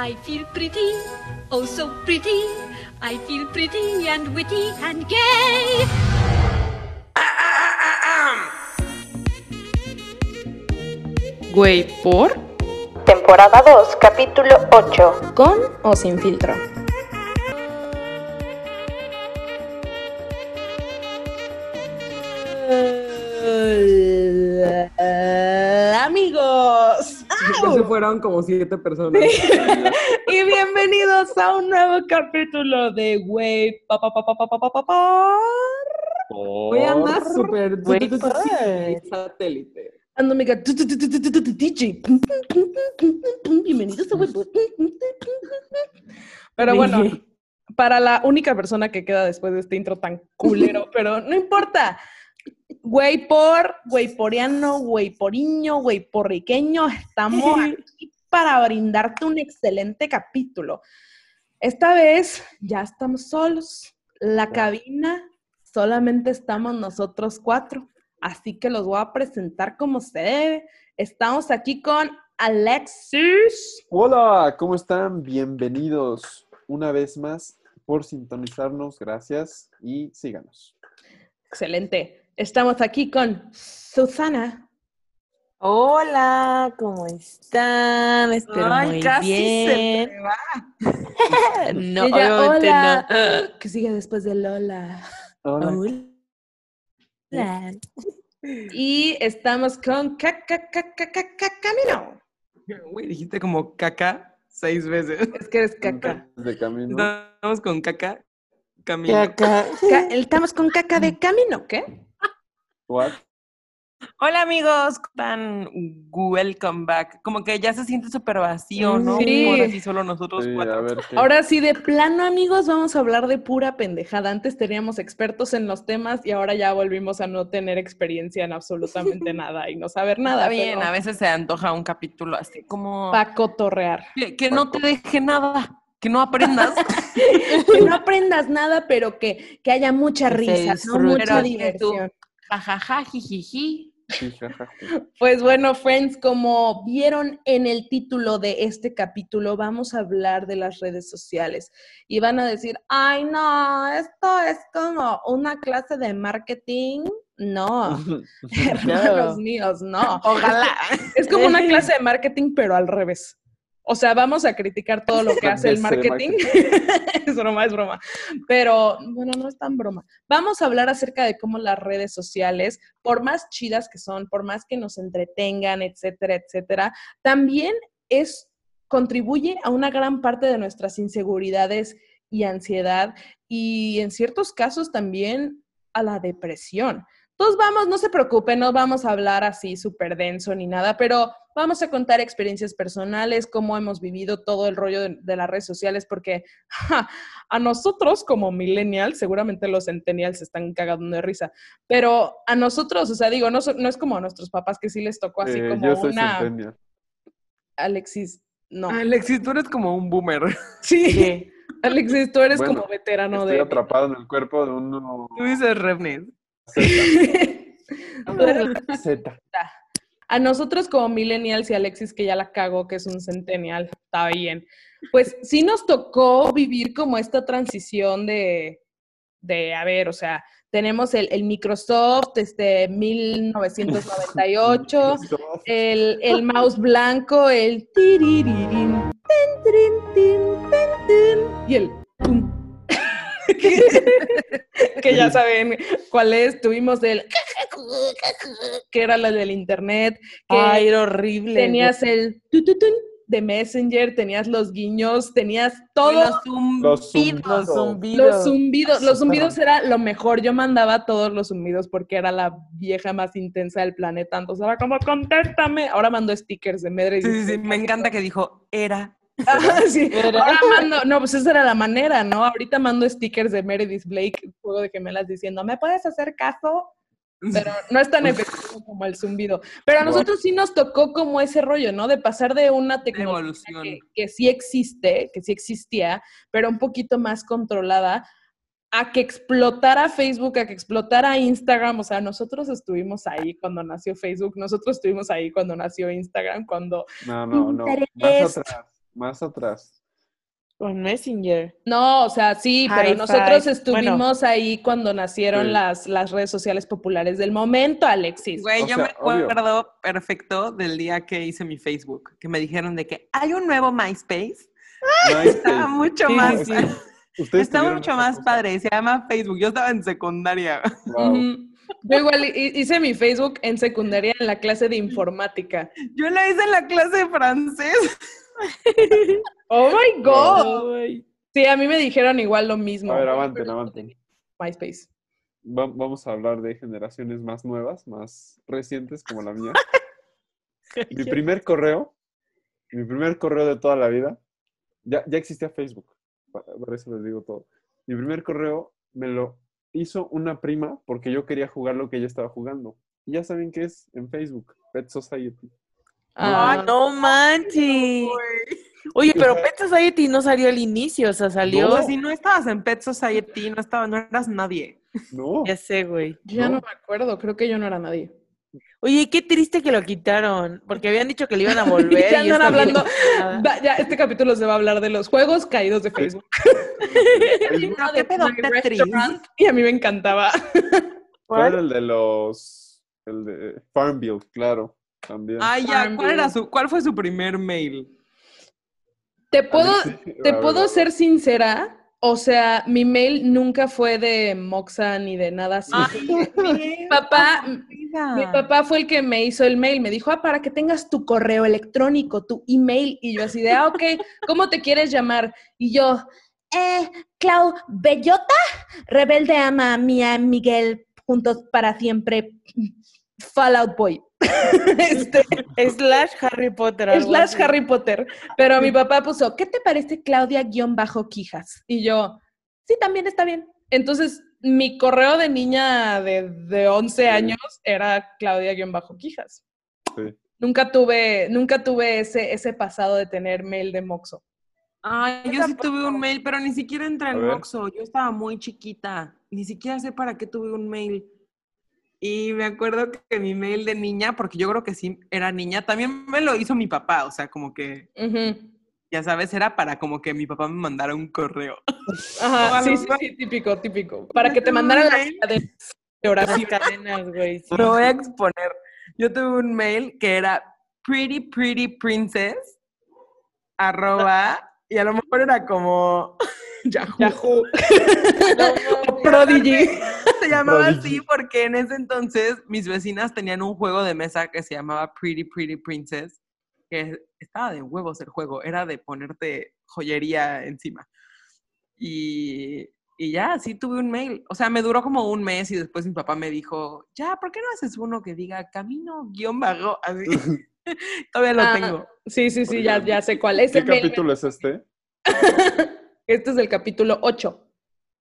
I feel pretty, oh so pretty. I feel pretty and witty and gay. Güey, ¿por? Temporada 2, capítulo 8. ¿Con o sin filtro? fueron como siete personas. Sí. y bienvenidos a un nuevo capítulo de Wave. Pa, pa, pa, Hoy andas súper satélite. Ando, amiga, DJ. Bienvenidos a Wave. Pero bueno, para la única persona que queda después de este intro tan culero, pero no importa. Güey por, güey poriano, güey poriño, güey porriqueño, estamos aquí para brindarte un excelente capítulo. Esta vez ya estamos solos. La cabina solamente estamos nosotros cuatro, así que los voy a presentar como se debe. Estamos aquí con Alexis. Hola, ¿cómo están? Bienvenidos una vez más por sintonizarnos. Gracias y síganos. Excelente. Estamos aquí con Susana. Hola, ¿cómo están? Espero Ay, muy casi bien. se me va. no, Ella, obviamente hola. no. Que sigue después de Lola. Hola. Hola. Y estamos con Ca- Ca- Ca- Ca- Ca- Ca- Camino. Güey, dijiste como caca seis veces. Es que eres caca. De camino. Estamos con caca. Camino. Caca. Ca- estamos con caca de camino, ¿qué? What? Hola amigos, ¿cómo están? Welcome back. Como que ya se siente súper vacío, ¿no? Sí. Ahora sí solo nosotros Sí, a cuatro. ver qué. Ahora sí, de plano, amigos, vamos a hablar de pura pendejada. Antes teníamos expertos en los temas y ahora ya volvimos a no tener experiencia en absolutamente nada y no saber nada. Está bien, pero a veces se antoja un capítulo así como... Pa' cotorrear. Que, que no te deje nada, que no aprendas. Que no aprendas nada, pero que, que haya mucha risa, ¿no? mucha Pero que diversión. Jajaja, jijiji. Pues bueno, friends, como vieron en el título de este capítulo, vamos a hablar de las redes sociales. Y van a decir, ay, no, esto es como una clase de marketing. No, hermanos míos, no. Ojalá. Es como una clase de marketing, pero al revés. O sea, vamos a criticar todo lo que hace el marketing. es broma, es broma. Pero, bueno, no es tan broma. Vamos a hablar acerca de cómo las redes sociales, por más chidas que son, por más que nos entretengan, etcétera, etcétera, también es, contribuye a una gran parte de nuestras inseguridades y ansiedad y en ciertos casos también a la depresión. Entonces vamos, no se preocupen, no vamos a hablar así súper denso ni nada, pero vamos a contar experiencias personales, cómo hemos vivido todo el rollo de, de las redes sociales, porque ja, a nosotros como millennials, seguramente los centennials se están cagando de risa, pero a nosotros, o sea, digo, no, es como a nuestros papás que sí les tocó así Eh, como yo soy una... centennial. Alexis, no. Alexis, tú eres como un boomer. Sí, Alexis, tú eres Bueno, como veterano Estoy de... atrapado en el cuerpo de uno Tú dices Revnis. Z. A nosotros como millennials y Alexis, que ya la cago, que es un centennial, está bien. Pues sí nos tocó vivir como esta transición de, de a ver, o sea, tenemos el, el Microsoft, este, 1998, el, el mouse blanco, el y el. que ya saben cuál es. Tuvimos el que era la del internet, que Ay, era horrible. tenías el tututun de Messenger, tenías los guiños, tenías todo. Los zumbidos. Los Los zumbidos. zumbidos. Los zumbidos, los zumbidos era lo mejor. Yo mandaba todos los zumbidos porque era la vieja más intensa del planeta. Entonces era como, contéstame. Ahora mando stickers de Medre. Sí, sí, sí, me encanta que dijo era. Ah, sí. Ahora mando, no, pues esa era la manera, ¿no? Ahorita mando stickers de Meredith Blake, juego de gemelas, diciendo, ¿me puedes hacer caso? Pero no es tan efectivo como el zumbido. Pero a No. nosotros sí nos tocó como ese rollo, ¿no? De pasar de una tecnología que, que sí existe, que sí existía, pero un poquito más controlada, a que explotara Facebook, a que explotara Instagram. O sea, nosotros estuvimos ahí cuando nació Facebook, nosotros estuvimos ahí cuando nació Instagram, cuando No, no, no. Más atrás. Más atrás. Con Messenger. No, o sea, sí, pero nosotros estuvimos ahí cuando nacieron Sí. las, las redes sociales populares del momento, Alexis. Güey, O yo sea, me acuerdo perfecto del día que hice mi Facebook, que me dijeron de que hay un nuevo MySpace. Estaba MySpace. mucho Sí, más, sí, Ustedes está mucho más cosa. padre. Se llama Facebook. Yo estaba en secundaria. Wow. Yo igual hi- hice mi Facebook en secundaria en la clase de informática. Yo la hice en la clase de francés. ¡Oh, my God! Sí, a mí me dijeron igual lo mismo. A ver, avanten, avanten. MySpace. Va- vamos a hablar de generaciones más nuevas, más recientes como la mía. Mi primer correo, mi primer correo de toda la vida, ya, ya existía Facebook, por eso les digo todo. Mi primer correo me lo hizo una prima porque yo quería jugar lo que ella estaba jugando. Y ya saben qué es en Facebook, Pet Society. Ah, Ay, no manches. Oye, pero Pet Society no salió al inicio, o sea, salió. O sea, si no estabas en Pet Society, no, estaba, no eras nadie. No, Ya sé, güey. Yo ya no ¿no? me acuerdo, creo que yo no era nadie. Oye, qué triste que lo quitaron, porque habían dicho que le iban a volver. Ya y hablando. Va, ya, este capítulo se va a hablar de los juegos caídos de Facebook. Pedo, Y a mí me encantaba. ¿Cuál era el de los, el de Farmville, claro, también. Ay, ya, ¿cuál, era su, ¿cuál fue su primer mail? Te puedo, te puedo ser sincera. O sea, mi mail nunca fue de Moxa ni de nada así. Ay, papá, vida. Mi papá fue el que me hizo el mail, me dijo, ah, para que tengas tu correo electrónico, tu email. Y yo así de, ah, ok, ¿cómo te quieres llamar? Y yo, eh, Clau Bellota, rebelde ama a Mía Miguel, juntos para siempre, Fallout Boy. este, Slash Harry Potter. slash así. Harry Potter. Pero mi papá puso, ¿qué te parece Claudia-Quijas? Y yo, sí, también está bien. Entonces, mi correo de niña de, de 11 años era Claudia-Quijas. Sí. Nunca tuve, nunca tuve ese, ese pasado de tener mail de Moxo. Ay, yo sí tuve un mail, pero ni siquiera entré en. Moxo. Yo estaba muy chiquita. Ni siquiera sé para qué tuve un mail. Y me acuerdo que mi mail de niña, porque yo creo que sí era niña, también me lo hizo mi papá. O sea, como que, ya sabes, era para como que mi papá me mandara un correo. Ajá, sí, sí, sí, típico, típico. Para que te mandaran las cadenas de Las cadenas, güey. sí. Lo voy a exponer. Yo tuve un mail que era pretty, pretty princess, arroba, y a lo mejor era como Yahoo. Yahoo. No, Prodigy. Se llamaba así Prodigy. porque en ese entonces mis vecinas tenían un juego de mesa que se llamaba Pretty Pretty Princess, que estaba de huevos el juego, era de ponerte joyería encima. Y, y ya, así tuve un mail. O sea, me duró como un mes y después mi papá me dijo, ya, ¿por qué no haces uno que diga camino guion bajo? Así. Todavía lo Ah, tengo. Sí, sí, sí, ya, ya sé cuál. Ese ¿Qué capítulo es este? este es el capítulo 8.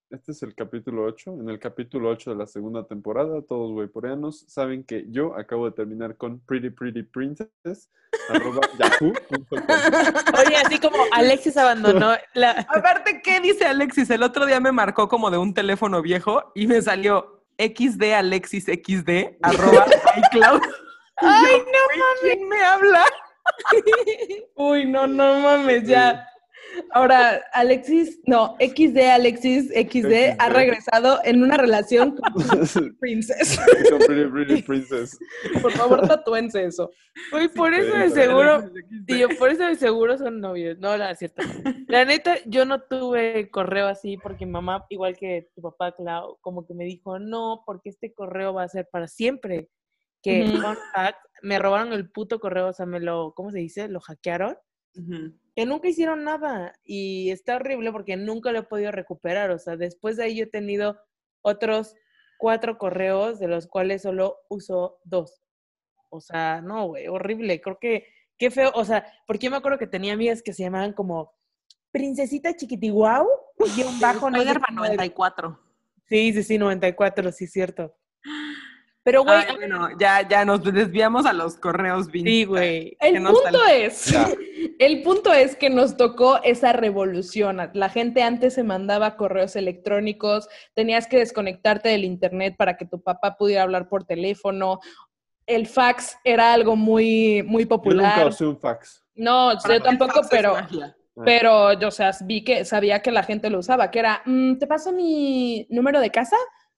Este es el capítulo 8. En el capítulo 8 de la segunda temporada, todos weiporeanos saben que yo acabo de terminar con Pretty Pretty Princess, arroba yahoo.com. Oye, así como Alexis abandonó la. Aparte, ¿qué dice Alexis? El otro día me marcó como de un teléfono viejo y me salió XD Alexis XD arroba iCloud. Ay, no mames. ¿Quién me habla? Uy, no, no mames, ya. Ahora, Alexis, no, XD Alexis XD ha regresado en una relación con Princess. Con Pretty Pretty Princess. Por favor, tatúense eso. Güey, por eso de seguro. Yo por eso de seguro son novios. No, la cierto. La neta, yo no tuve correo así porque mi mamá, igual que tu papá, Clau, como que me dijo, no, porque este correo va a ser para siempre. Que, fact, me robaron el puto correo, o sea, me lo, ¿cómo se dice? Lo hackearon. Que nunca hicieron nada. Y está horrible porque nunca lo he podido recuperar. O sea, después de ahí yo he tenido otros cuatro correos, de los cuales solo uso dos. O sea, no, güey, horrible. Creo que, qué feo. O sea, porque yo me acuerdo que tenía amigas que se llamaban como Princesita Chiquitiguau, guion bajo, no sé Spider-Man cómo de- 94. Sí, sí, sí, 94, sí, cierto. Pero, güey, Ay, bueno, ya, ya nos desviamos a los correos vintage. sí, güey. El punto es, Ya. el punto es que nos tocó esa revolución. La gente antes se mandaba correos electrónicos, tenías que desconectarte del internet para que tu papá pudiera hablar por teléfono. el fax era algo muy, muy Yo nunca popular. usé un fax. No, Para yo tampoco, pero, pero yo, o sea, vi que sabía que la gente lo usaba, que era, "Mm, ¿te paso mi número de casa?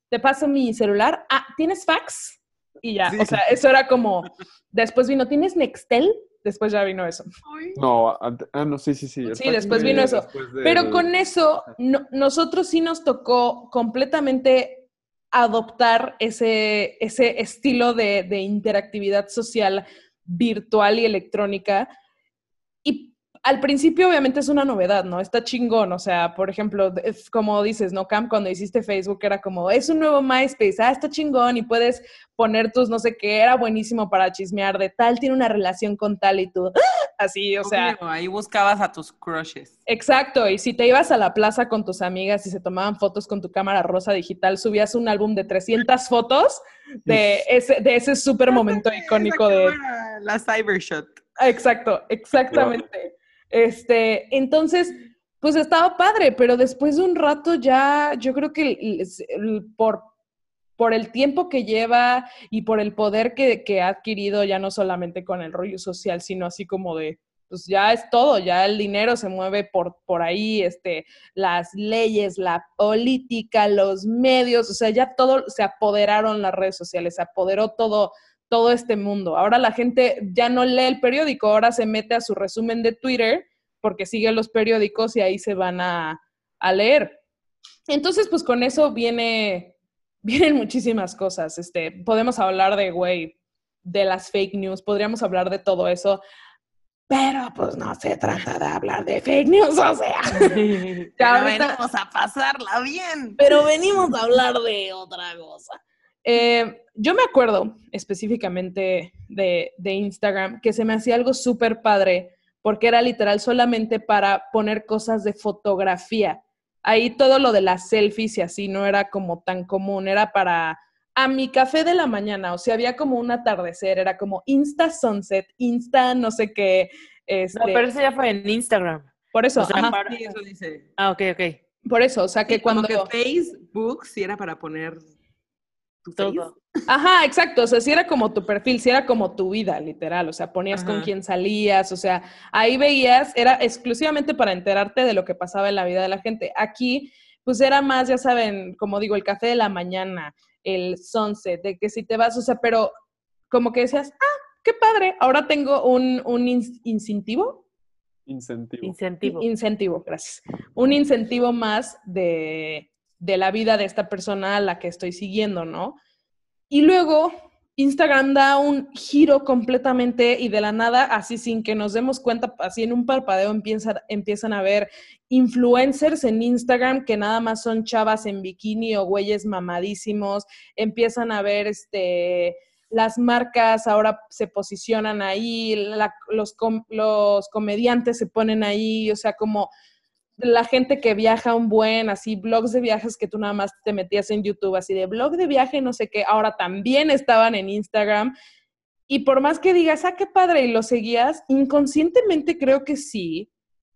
¿Te paso mi celular? Ah, ¿tienes fax? Y ya, Sí. o sea, eso era como, después vino, ¿tienes Nextel? Después ya vino eso. No, ah, no, sí, sí, sí. Sí, después vino eso. después Pero con eso, no- nosotros sí nos tocó completamente adoptar ese, ese estilo de, de interactividad social virtual y electrónica. Y al principio, obviamente, es una novedad, ¿no? Está chingón. O sea, por ejemplo, es como dices, ¿no, Cam? Cuando hiciste Facebook era como, es un nuevo MySpace, ah, está chingón y puedes poner tus no sé qué, era buenísimo para chismear de tal, tiene una relación con tal y tú, ¡ah! así, o sea. Obvio, ahí buscabas a tus crushes. Exacto, y si te ibas a la plaza con tus amigas y se tomaban fotos con tu cámara rosa digital, subías un álbum de 300 fotos de ese, de ese súper momento icónico de... La Cybershot. Exacto, exactamente. Este, entonces, pues estaba padre, pero después de un rato ya, yo creo que por, por el tiempo que lleva y por el poder que, que ha adquirido, ya no solamente con el rollo social, sino así como de, pues ya es todo, ya el dinero se mueve por, por ahí, este, las leyes, la política, los medios, o sea, ya todo se apoderaron las redes sociales, se apoderó todo, todo este mundo. Ahora la gente ya no lee el periódico, ahora se mete a su resumen de Twitter porque sigue los periódicos y ahí se van a, a leer. Entonces, pues con eso viene, vienen muchísimas cosas. Este, podemos hablar de, güey, de las fake news, podríamos hablar de todo eso, pero pues no se trata de hablar de fake news, o sea. ya Pero ahorita- venimos a pasarla bien. pero venimos a hablar de otra cosa. Eh, yo me acuerdo específicamente de, de Instagram que se me hacía algo súper padre porque era literal solamente para poner cosas de fotografía. Ahí todo lo de las selfies y así no era como tan común, era para a mi café de la mañana, o sea, había como un atardecer, era como Insta Sunset, Insta no sé qué. Este, No, pero eso ya fue en Instagram. por eso, o sea, ajá, para- Sí, eso dice. Ah, ok, ok. por eso, o sea, que Sí, como cuando... que Facebook sí era para poner tu Todo. face. Ajá, exacto. O sea, si era como tu perfil, si era como tu vida, literal. O sea, ponías con quién salías. O sea, ahí veías, era exclusivamente para enterarte de lo que pasaba en la vida de la gente. Aquí, pues era más, ya saben, como digo, el café de la mañana, el sunset, de que si te vas, o sea, pero como que decías, ah, qué padre, ahora tengo un, un incentivo. Incentivo. Incentivo. Incentivo, gracias. Un incentivo más de, de la vida de esta persona a la que estoy siguiendo, ¿no? Y luego Instagram da un giro completamente y de la nada, así sin que nos demos cuenta, así en un parpadeo empieza- empiezan a ver influencers en Instagram que nada más son chavas en bikini o güeyes mamadísimos, empiezan a ver este las marcas ahora se posicionan ahí, los, com- los comediantes se ponen ahí, o sea, como la gente que viaja un buen, así, blogs de viajes que tú nada más te metías en YouTube, así de blog de viaje, no sé qué, ahora también estaban en Instagram. Y por más que digas, ah, qué padre, y lo seguías, inconscientemente creo que sí,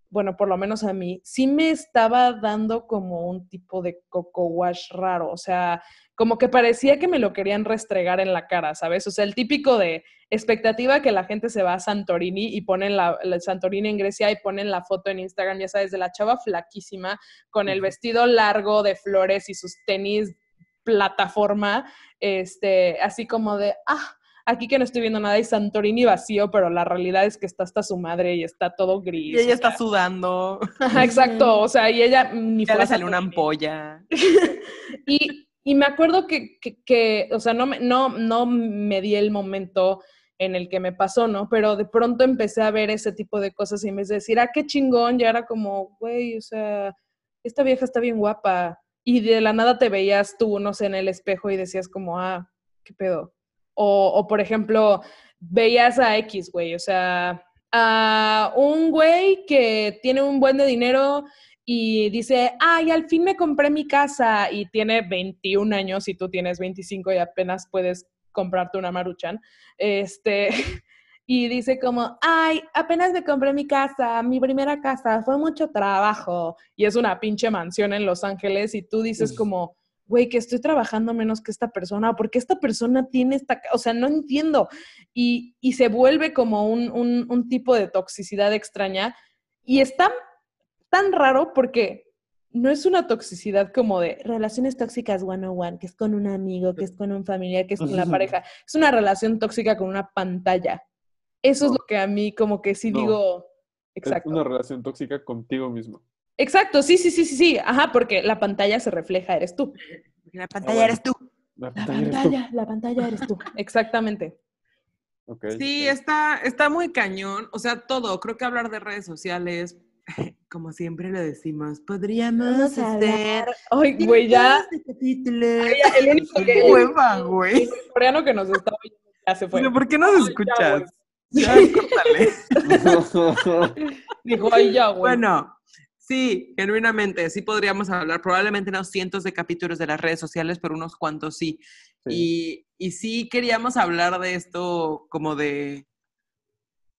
bueno, por lo menos a mí, sí me estaba dando como un tipo de coco wash raro, o sea, como que parecía que me lo querían restregar en la cara, ¿sabes? O sea, el típico de expectativa que la gente se va a Santorini y ponen la, la Santorini en Grecia y ponen la foto en Instagram, ya sabes, de la chava flaquísima con el vestido largo de flores y sus tenis plataforma, este, así como de, ah, aquí que no estoy viendo nada y Santorini vacío, pero la realidad es que está hasta su madre y está todo gris. Y ella está sea. sudando. Exacto, o sea, y ella ni Ya le a salió una ampolla. Y, y me acuerdo que, que, o sea, no me, no, no me di el momento en el que me pasó, ¿no? Pero de pronto empecé a ver ese tipo de cosas y en vez de decir, ah, qué chingón, ya era como, güey, o sea, esta vieja está bien guapa. Y de la nada te veías tú, no sé, en el espejo y decías como, ah, qué pedo. O, o por ejemplo, veías a X, güey, o sea, a un güey que tiene un buen de dinero y dice, ay, al fin me compré mi casa y tiene 21 años y tú tienes 25 y apenas puedes comprarte una maruchan. Este, y dice como, ay, apenas me compré mi casa, mi primera casa, fue mucho trabajo y es una pinche mansión en Los Ángeles y tú dices Uf. como, güey, que estoy trabajando menos que esta persona, porque esta persona tiene esta, o sea, no entiendo. Y, y se vuelve como un, un- un tipo de toxicidad extraña. Y es tan, raro porque no es una toxicidad como de relaciones tóxicas one on one, que es con un amigo, que es con un familiar, que es con la pareja. Es una relación tóxica con una pantalla. Eso es lo que a mí como que sí No. digo. Es Exacto. una relación tóxica contigo mismo. Exacto, sí, sí, sí, sí, sí. Ajá, porque la pantalla se refleja, eres tú. La Ah, pantalla bueno. eres tú. La La pantalla eres tú. pantalla, la pantalla eres tú. Exactamente. Sí, está, está muy cañón. O sea, todo. Creo que hablar de redes sociales, como siempre lo decimos, podríamos hacer. Ay, güey, ya. Ay, ya, El único que. Qué hueva, güey. El coreano que nos está oyendo ya se fue. Pero ¿Por qué no Ay, nos ya, escuchas? Ya, córtale. Dijo, ay, ya, güey. Bueno, sí, genuinamente, sí podríamos hablar, probablemente no cientos de capítulos de las redes sociales, pero unos cuantos sí. Sí. Y, y sí queríamos hablar de esto como de,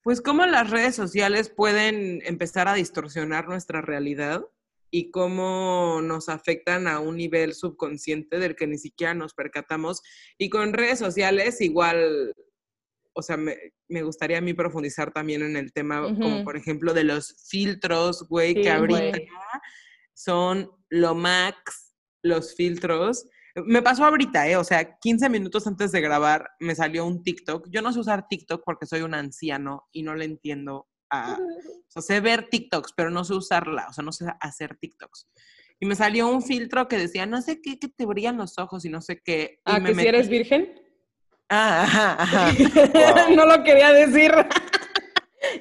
pues cómo las redes sociales pueden empezar a distorsionar nuestra realidad y cómo nos afectan a un nivel subconsciente del que ni siquiera nos percatamos. Y con redes sociales igual, o sea, me, me gustaría a mí profundizar también en el tema, como por ejemplo de los filtros, güey, Sí, que ahorita son lo max los filtros. Me pasó ahorita, ¿eh? O sea, 15 minutos antes de grabar me salió un TikTok. Yo no sé usar TikTok porque soy un anciano y no le entiendo a... O sea, sé ver TikToks, pero no sé usarla. O sea, no sé hacer TikToks. Y me salió un filtro que decía, no sé qué, que te brillan los ojos y no sé qué. y Ah, me que si eres virgen. Ah, ajá, ajá. Wow. no lo quería decir.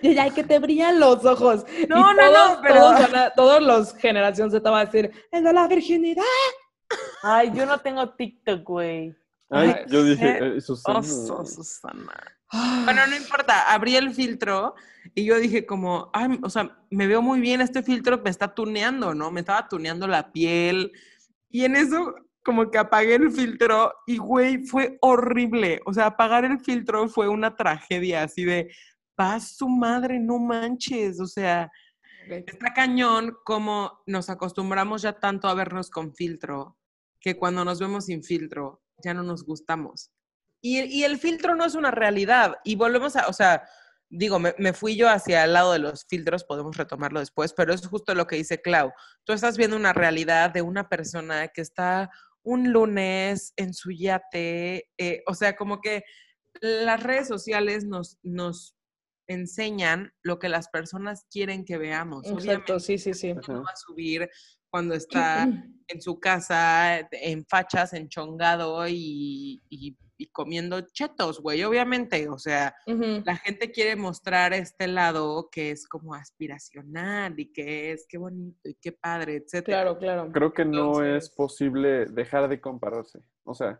Y ya, que te brillan los ojos. Y No, no, no, todos, pero- Todos, van todos los generación Z va a decir, el de la virginidad. Ay, yo no tengo TikTok, güey. Ay, yo dije, eh, Susana. Oso, Susana. Bueno, no importa, abrí el filtro y yo dije como, ay, o sea, me veo muy bien, este filtro me está tuneando, ¿no? Me estaba tuneando la piel. Y en eso, como que apagué el filtro y, güey, fue horrible. O sea, apagar el filtro fue una tragedia, así de, paz su madre, no manches. O sea, está cañón como nos acostumbramos ya tanto a vernos con filtro, que cuando nos vemos sin filtro, ya no nos gustamos. Y, el- y el filtro no es una realidad. Y volvemos a, o sea, digo, me, me fui yo hacia el lado de los filtros, podemos retomarlo después, pero es justo lo que dice Clau. Tú estás viendo una realidad de una persona que está un lunes en su yate, eh, o sea, como que las redes sociales nos, nos enseñan lo que las personas quieren que veamos. Exacto, sí, sí, sí. Obviamente no va a subir cuando está en su casa, en fachas, enchongado y, y, y comiendo chetos, güey, obviamente. O sea, la gente quiere mostrar este lado que es como aspiracional y que es qué bonito y qué padre, etcétera. Claro, claro. Creo que no es posible dejar de compararse. O sea,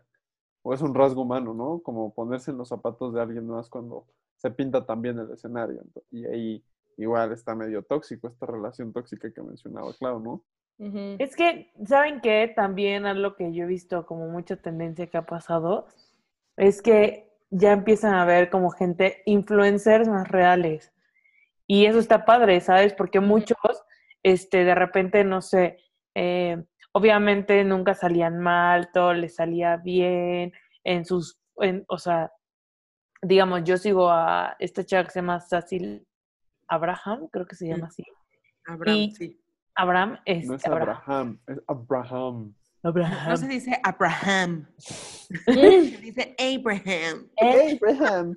o es un rasgo humano, ¿no? Como ponerse en los zapatos de alguien más cuando se pinta también el escenario. Y ahí igual está medio tóxico esta relación tóxica que mencionaba Clau, ¿no? Es que, ¿saben qué? También algo que yo he visto como mucha tendencia que ha pasado es que ya empiezan a ver como gente, influencers más reales. Y eso está padre, ¿sabes? Porque muchos, este, de repente, no sé, eh, obviamente nunca salían mal, todo les salía bien, en sus, en- o sea, digamos, yo sigo a esta chica que se llama Cecil Abraham, creo que se llama así. Abraham, y- sí. Abraham es, No es Abraham. Abraham, es Abraham. Abraham. No se dice Abraham, se dice Abraham. Abraham.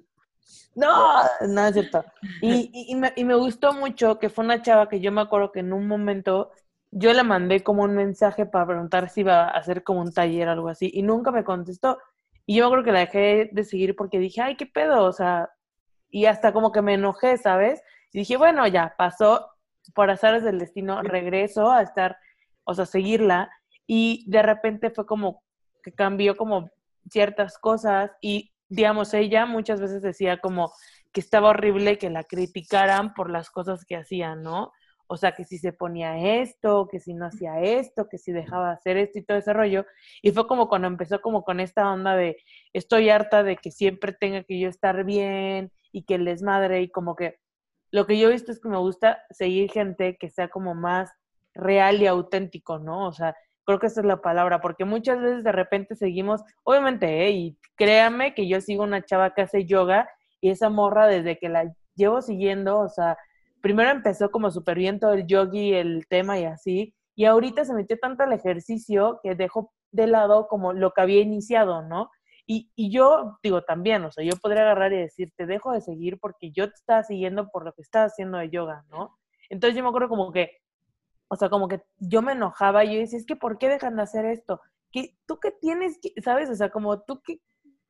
No, no es cierto. Y, y- y me, y me gustó mucho que fue una chava que yo me acuerdo que en un momento yo le mandé como un mensaje para preguntar si iba a hacer como un taller o algo así y nunca me contestó. Y yo me acuerdo que la dejé de seguir porque dije, ay, qué pedo, o sea, y hasta como que me enojé, ¿sabes? Y dije, bueno, ya pasó, por azares del destino, regreso a estar, o sea, seguirla. Y de repente fue como que cambió como ciertas cosas y, digamos, ella muchas veces decía como que estaba horrible que la criticaran por las cosas que hacía, ¿no? O sea, que si se ponía esto, que si no hacía esto, que si dejaba de hacer esto y todo ese rollo. Y fue como cuando empezó como con esta onda de estoy harta de que siempre tenga que yo estar bien y que les madre y como que lo que yo he visto es que me gusta seguir gente que sea como más real y auténtico, ¿no? O sea, Creo que esa es la palabra, porque muchas veces de repente seguimos, obviamente, ¿eh? y créame que yo sigo una chava que hace yoga y esa morra desde que la llevo siguiendo, o sea, primero empezó como súper bien todo el yogi, el tema y así, y ahorita se metió tanto al ejercicio que dejó de lado como lo que había iniciado, ¿no? Y, y yo digo también, o sea, yo podría agarrar y decir, te dejo de seguir porque yo te estaba siguiendo por lo que estás haciendo de yoga, ¿no? Entonces yo me acuerdo como que, o sea, como que yo me enojaba y yo decía, es que ¿por qué dejan de hacer esto? ¿Qué, ¿Tú qué tienes, que, sabes? O sea, como tú qué,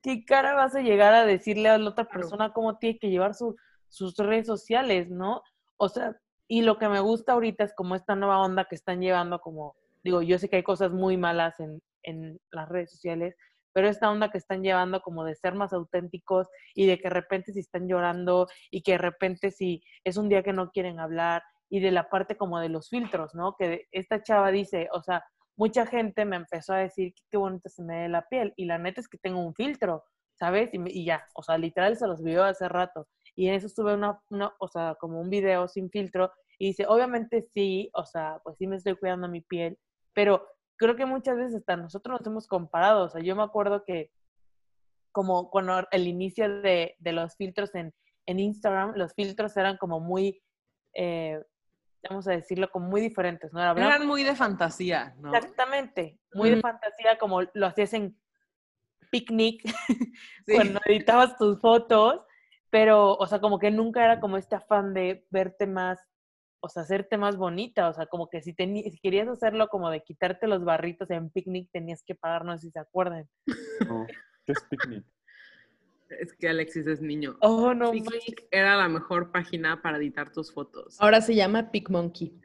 qué cara vas a llegar a decirle a la otra persona cómo tiene que llevar su, sus redes sociales, ¿no? O sea, y lo que me gusta ahorita es como esta nueva onda que están llevando como, digo, yo sé que hay cosas muy malas en, en las redes sociales, pero esta onda que están llevando como de ser más auténticos y de que de repente si están llorando y que de repente si es un día que no quieren hablar y de la parte como de los filtros, ¿no? Que esta chava dice, o sea, mucha gente me empezó a decir qué bonita se me ve la piel y la neta es que tengo un filtro, ¿sabes? Y, y ya, o sea, literal se los vio hace rato y en eso estuve una, una, o sea, como un video sin filtro y dice, obviamente sí, o sea, pues sí me estoy cuidando mi piel, pero creo que muchas veces hasta nosotros nos hemos comparado. O sea, yo me acuerdo que como cuando el inicio de, de los filtros en, en, Instagram, los filtros eran como muy, eh, vamos a decirlo, como muy diferentes, ¿no? Eran, eran muy de fantasía, ¿no? Exactamente, muy mm. de fantasía, como lo hacías en picnic, sí. cuando editabas tus fotos, pero, o sea, como que nunca era como este afán de verte más o sea, hacerte más bonita, o sea, como que si, si querías hacerlo como de quitarte los barritos en picnic, tenías que pagar, no sé si se acuerdan. No, ¿qué es picnic? Es que Alexis es niño. Oh, no. Picnic era la mejor página para editar tus fotos. Ahora se llama PicMonkey.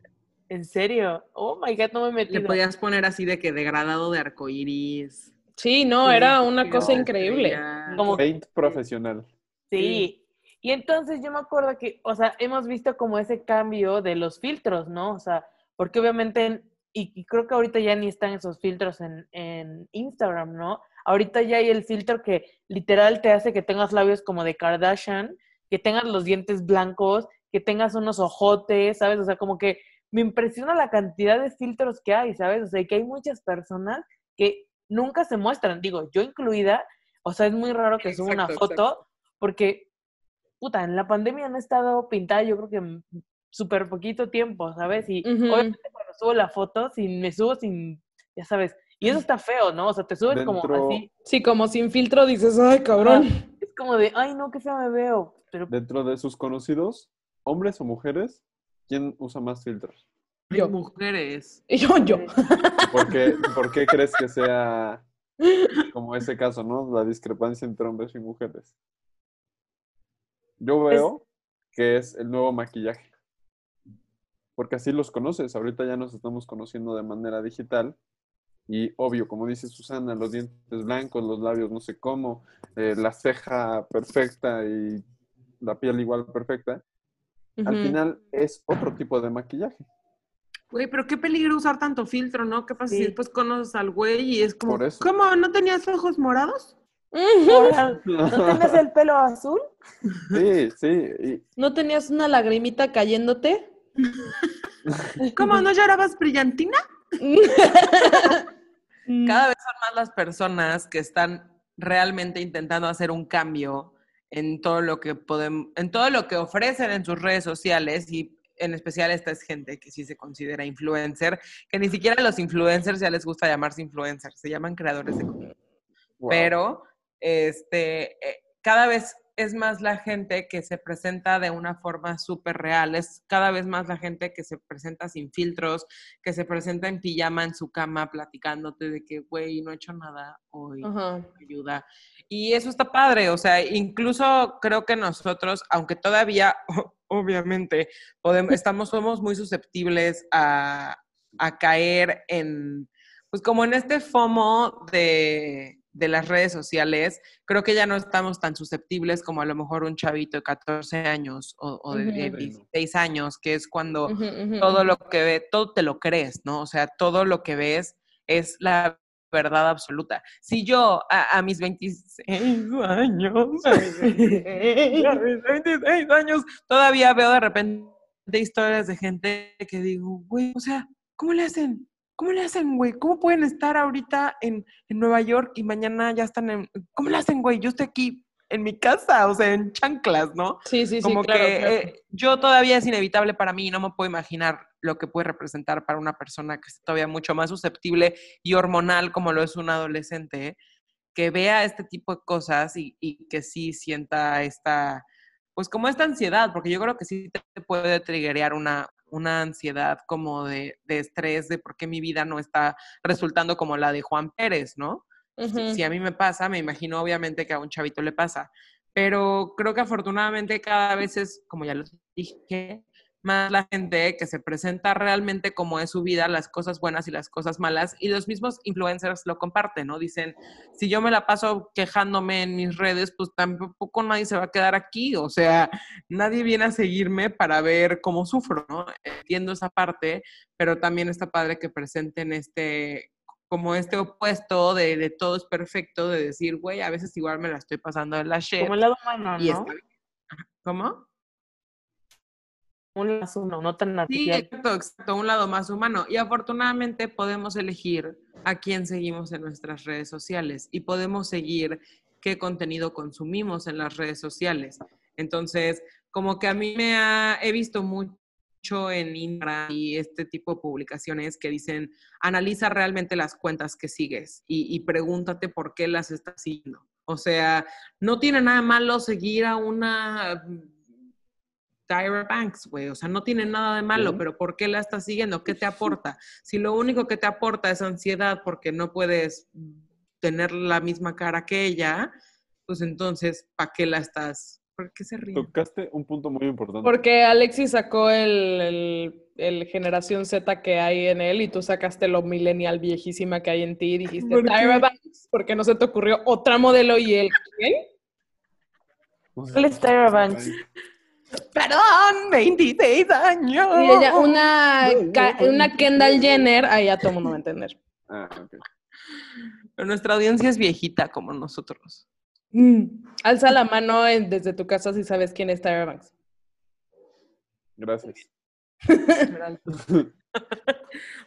¿En serio? Oh my god, no me metí. Le podías poner así de que degradado de arcoiris. Sí, no, sí, era una cosa increíble. Como Paint profesional. Sí, sí. Y entonces yo me acuerdo que, o sea, hemos visto como ese cambio de los filtros, ¿no? O sea, porque obviamente, y, y creo que ahorita ya ni están esos filtros en, en, Instagram, ¿no? Ahorita ya hay el filtro que literal te hace que tengas labios como de Kardashian, que tengas los dientes blancos, que tengas unos ojotes, ¿sabes? O sea, como que me impresiona la cantidad de filtros que hay, ¿sabes? O sea, que hay muchas personas que nunca se muestran, digo, yo incluida, o sea, es muy raro que suba una foto exacto. porque puta, en la pandemia no he estado pintada, yo creo que súper poquito tiempo, ¿sabes? Y uh -huh. obviamente cuando subo la foto, sin, me subo sin, ya sabes, y eso está feo, ¿no? O sea, te subes Dentro... como así. Sí, como sin filtro dices, ay, cabrón. Es como de, ay, no, qué feo me veo. Pero... Dentro de sus conocidos, hombres o mujeres, ¿quién usa más filtros? Yo. Mujeres. Yo, yo. ¿Por qué, ¿Por qué crees que sea como ese caso, no? La discrepancia entre hombres y mujeres. Yo veo es... que es el nuevo maquillaje. Porque así los conoces. Ahorita ya nos estamos conociendo de manera digital. Y obvio, como dice Susana, los dientes blancos, los labios no sé cómo, eh, la ceja perfecta y la piel igual perfecta. Uh -huh. Al final es otro tipo de maquillaje. Güey, pero qué peligro usar tanto filtro, ¿no? ¿Qué pasa sí. si después conoces al güey y es como, ¿cómo? ¿No tenías ojos morados? ¿No tenías el pelo azul? Sí, sí. ¿No tenías una lagrimita cayéndote? ¿Cómo no llorabas brillantina? Cada vez son más las personas que están realmente intentando hacer un cambio en todo lo que podemos, en todo lo que ofrecen en sus redes sociales y en especial esta es gente que sí se considera influencer, que ni siquiera a los influencers ya les gusta llamarse influencers, se llaman creadores de contenido. Wow. Pero este, eh, cada vez es más la gente que se presenta de una forma súper real, es cada vez más la gente que se presenta sin filtros, que se presenta en pijama en su cama platicándote de que, güey, no he hecho nada hoy, uh -huh. ayuda. Y eso está padre, o sea, incluso creo que nosotros, aunque todavía, obviamente, podemos, estamos, somos muy susceptibles a, a caer en, pues como en este FOMO de de las redes sociales, creo que ya no estamos tan susceptibles como a lo mejor un chavito de 14 años o, o de, uh -huh. 16 años, que es cuando uh -huh, todo lo que ve, todo te lo crees, ¿no? O sea, todo lo que ves es la verdad absoluta. Si yo a, a mis 26 años, a mis 26, a mis 26 años, todavía veo de repente historias de gente que digo, güey, o sea, ¿cómo le hacen? ¿Cómo le hacen, güey? ¿Cómo pueden estar ahorita en, en Nueva York y mañana ya están en... ¿Cómo le hacen, güey? Yo estoy aquí en mi casa, o sea, en chanclas, ¿no? Sí, sí, sí, Como claro, que claro. eh, yo todavía es inevitable para mí y no me puedo imaginar lo que puede representar para una persona que está todavía mucho más susceptible y hormonal como lo es un adolescente, que vea este tipo de cosas y, y que sí sienta esta, pues como esta ansiedad, porque yo creo que sí te puede triggerear una, una ansiedad como de, de estrés de por qué mi vida no está resultando como la de Juan Pérez, ¿no? Ujú. Si a mí me pasa, me imagino obviamente que a un chavito le pasa. Pero creo que afortunadamente cada vez es, como ya lo dije, más la gente que se presenta realmente como es su vida, las cosas buenas y las cosas malas, y los mismos influencers lo comparten, ¿no? Dicen, si yo me la paso quejándome en mis redes, pues tampoco nadie se va a quedar aquí, o sea, nadie viene a seguirme para ver cómo sufro, ¿no? Entiendo esa parte, pero también está padre que presenten este como este opuesto de, de todo es perfecto, de decir, güey, a veces igual me la estoy pasando de la shit. Como el lado humano, y ¿no? está bien. Ajá, ¿Cómo? Un más uno, no tan Sí, artificial. exacto, exacto, un lado más humano. Y afortunadamente podemos elegir a quién seguimos en nuestras redes sociales y podemos seguir qué contenido consumimos en las redes sociales. Entonces, como que a mí me ha, he visto mucho en Instagram y este tipo de publicaciones que dicen, analiza realmente las cuentas que sigues y, y pregúntate por qué las estás siguiendo. O sea, no tiene nada malo seguir a una Tyra Banks, güey. O sea, no tiene nada de malo, Sí. pero ¿por qué la estás siguiendo? ¿Qué te aporta? Si lo único que te aporta es ansiedad porque no puedes tener la misma cara que ella, pues entonces, ¿para qué la estás? ¿Por qué se ríe? Tocaste un punto muy importante. Porque Alexis sacó el, el- el generación Z que hay en él y tú sacaste lo millennial viejísima que hay en ti y dijiste ¿Por qué? Tyra Banks, porque no se te ocurrió otra modelo y él, ¿quién? ¿Cuál es Tyra Banks? Perdón, 26 años. Y ella, una, no, una. Kendall Jenner, ahí ya todo el mundo va a entender. Ah, ok. Pero nuestra audiencia es viejita como nosotros. Alza la mano en- desde tu casa si sabes quién es Tyra Banks. Gracias.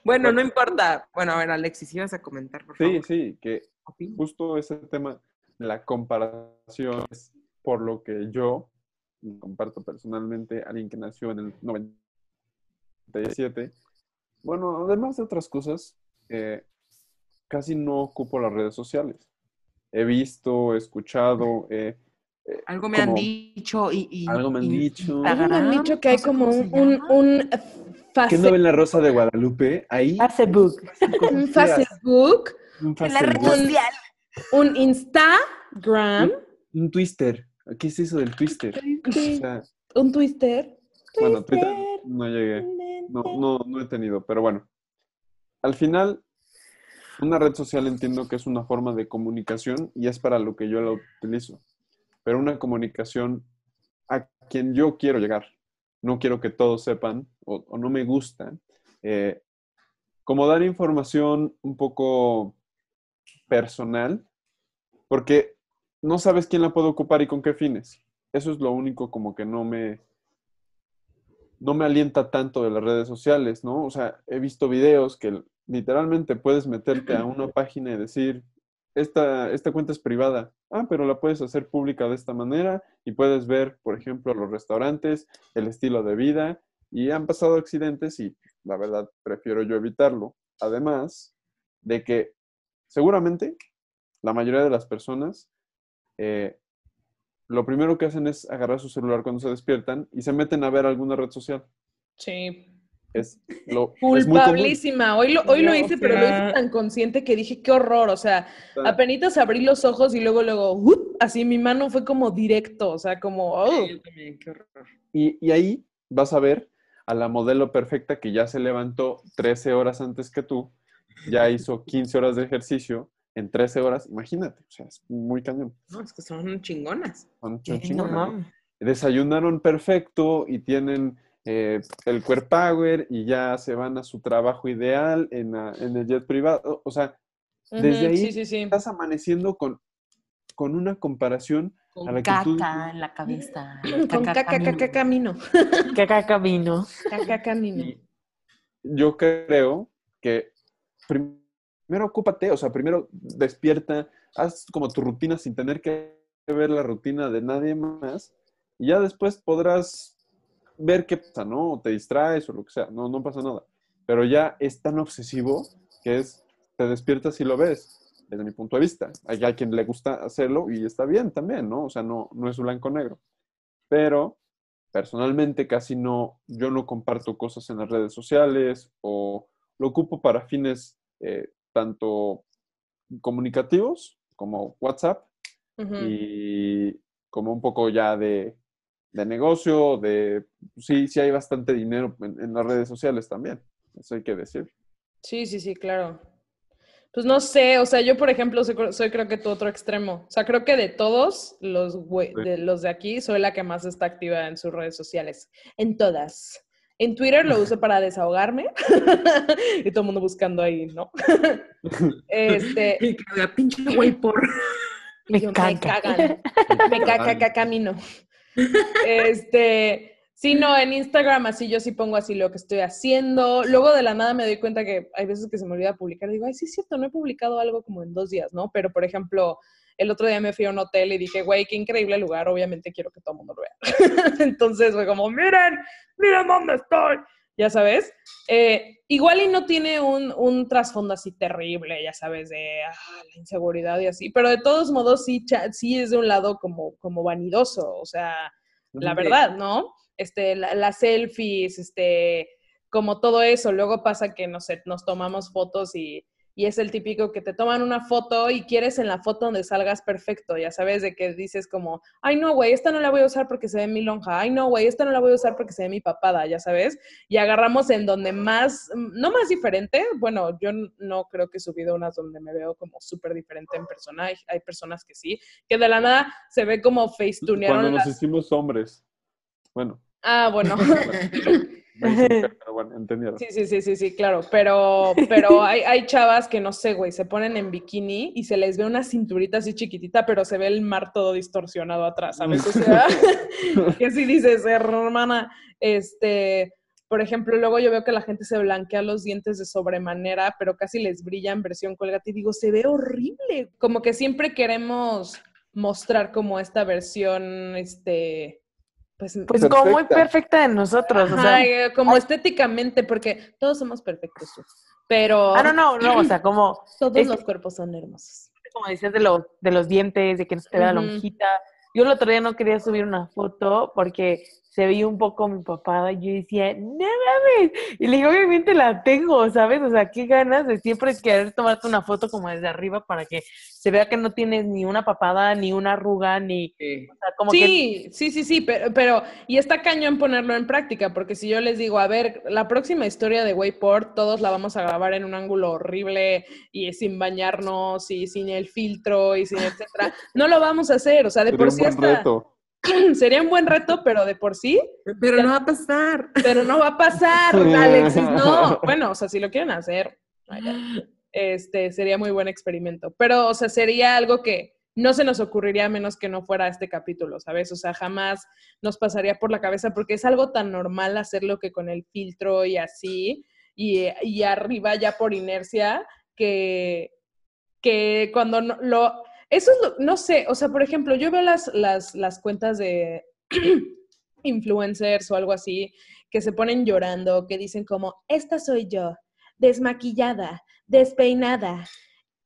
bueno, no importa. Bueno, a ver, Alexis, ibas a comentar, por Sí, favor. sí, que Opina. justo ese tema la comparación es por lo que yo comparto personalmente, alguien que nació en el 97, bueno, además de otras cosas, eh, casi no ocupo las redes sociales. He visto, he escuchado, eh, eh, Algo me han dicho y, y- Algo me han y- dicho. A mí me han dicho que hay como un, un, un ¿Qué no ven la Rosa de Guadalupe? Ahí, Facebook. un Facebook, un En la red Facebook, social. un Instagram, un twister. ¿Qué es eso del twister? O sea, un Twister. bueno, Twitter no llegué. No, no, no he tenido, pero bueno. Al final, una red social entiendo que es una forma de comunicación y es para lo que yo la utilizo. Pero una comunicación a quien yo quiero llegar. No quiero que todos sepan o, o no me gusta. eh, como dar información un poco personal, porque no sabes quién la puede ocupar y con qué fines. Eso es lo único como que no me, no me alienta tanto de las redes sociales, ¿no? O sea, he visto videos que literalmente puedes meterte a una página y decir, esta, esta cuenta es privada, ah, pero la puedes hacer pública de esta manera y puedes ver, por ejemplo, los restaurantes, el estilo de vida y han pasado accidentes y la verdad prefiero yo evitarlo. Además de que seguramente la mayoría de las personas eh, lo primero que hacen es agarrar su celular cuando se despiertan y se meten a ver alguna red social. Sí. Es, lo, es muy común. Culpabilísima. Hoy lo, hoy lo hice, pero lo hice tan consciente que dije, qué horror. O sea, apenas abrí los ojos y luego, luego, ¡up! así mi mano fue como directo. O sea, como, oh. Sí, yo también, qué horror. Y, y ahí vas a ver a la modelo perfecta que ya se levantó 13 horas antes que tú, ya hizo 15 horas de ejercicio en 13 horas. Imagínate, o sea, es muy cañón. No, es que son chingonas. Son Sí, no chingonas, ¿no? desayunaron perfecto y tienen eh, el core power y ya se van a su trabajo ideal en, la- en el jet privado. O sea, desde ahí Sí, sí, sí. estás amaneciendo con, con una comparación a Con la que tú caca en la cabeza. Con caca, caca, camino. Acá camino. Caca, camino. yo creo que primero ocúpate, o sea, primero despierta, haz como tu rutina sin tener que ver la rutina de nadie más y ya después podrás ver qué pasa, ¿no? O te distraes o lo que sea, no, no pasa nada. Pero ya es tan obsesivo que es, te despiertas y lo ves, desde mi punto de vista. Hay a quien le gusta hacerlo y está bien también, ¿no? O sea, no, no es blanco-negro. Pero personalmente casi no, yo no comparto cosas en las redes sociales o lo ocupo para fines eh, tanto comunicativos como WhatsApp y como un poco ya de, de negocio, de sí, sí hay bastante dinero en, en las redes sociales también, eso hay que decir. Sí, sí, sí, claro. Pues no sé, o sea, yo por ejemplo soy, soy creo que tu otro extremo. O sea, creo que de todos los, Sí. de los de aquí, soy la que más está activa en sus redes sociales. En todas. En Twitter lo uso para desahogarme y todo el mundo buscando ahí, ¿no? este, que diga, pinche güey por. Me yo, caga. me cagan. Me caga, caga, camino. Este, sí, no, en Instagram así yo sí pongo así lo que estoy haciendo. Luego de la nada me doy cuenta que hay veces que se me olvida publicar. Digo, ay, sí es cierto, no he publicado algo como en dos días, ¿no? Pero, por ejemplo, el otro día me fui a un hotel y dije, güey, qué increíble lugar, obviamente quiero que todo el mundo lo vea. Entonces fue como, miren, miren dónde estoy. Ya sabes. Eh, igual y no tiene un, un trasfondo así terrible, ya sabes, de ah, la inseguridad y así, pero de todos modos sí, sí es de un lado como, como vanidoso, o sea, la verdad, ¿no? Este, la- las selfies, este, como todo eso. Luego pasa que, no sé, nos tomamos fotos y, y es el típico que te toman una foto y quieres en la foto donde salgas perfecto, ya sabes, de que dices como, ay, no, güey, esta no la voy a usar porque se ve mi lonja, ay, no, güey, esta no la voy a usar porque se ve mi papada, ya sabes, y agarramos en donde más, no más diferente, bueno, yo no creo que he subido unas donde me veo como súper diferente en persona, hay, hay personas que sí, que de la nada se ve como Cuando facetunearon nos las... hicimos hombres. Bueno, Ah, bueno. pero bueno, entendieron. Sí, sí, sí, sí, sí, claro. Pero, pero hay, hay chavas que no sé, güey, se ponen en bikini y se les ve una cinturita así chiquitita, pero se ve el mar todo distorsionado atrás, ¿sabes? O sea, que si dices, hermana, este, por ejemplo, luego yo veo que la gente se blanquea los dientes de sobremanera, pero casi les brilla en versión colgate y digo, se ve horrible. Como que siempre queremos mostrar como esta versión, este, pues, Pues como muy Perfecta. de nosotros, o sea. Ajá, eh, como estéticamente, porque todos somos perfectos, pero Ah, no, no, no, o sea, como, todos es- los cuerpos son hermosos. como decías de los, de los dientes, de que no se te vea la Ujú. lonjita. Yo el otro día no quería subir una foto porque se veía un poco mi papada y yo decía, no mames. Y le digo, obviamente la tengo, ¿sabes? O sea, qué ganas de siempre querer tomarte una foto como desde arriba para que se vea que no tienes ni una papada, ni una arruga, ni, Sí. o sea, como que Sí, sí, sí, pero, pero, y está cañón ponerlo en práctica, porque si yo les digo, a ver, la próxima historia de Wayport, todos la vamos a grabar en un ángulo horrible y sin bañarnos y sin el filtro y sin etcétera, no lo vamos a hacer, o sea, de por sí hasta, reto. sería un buen reto, pero de por sí Pero no va a pasar. Pero no va a pasar, Alexis, no. Bueno, o sea, si lo quieren hacer, este sería muy buen experimento. Pero, o sea, sería algo que no se nos ocurriría a menos que no fuera este capítulo, ¿sabes? O sea, jamás nos pasaría por la cabeza porque es algo tan normal hacerlo que con el filtro y así, y, y arriba ya por inercia, que, que cuando no, lo... Eso es lo, no sé, o sea, por ejemplo, yo veo las, las, las cuentas de influencers o algo así, que se ponen llorando, que dicen como, esta soy yo, desmaquillada, despeinada,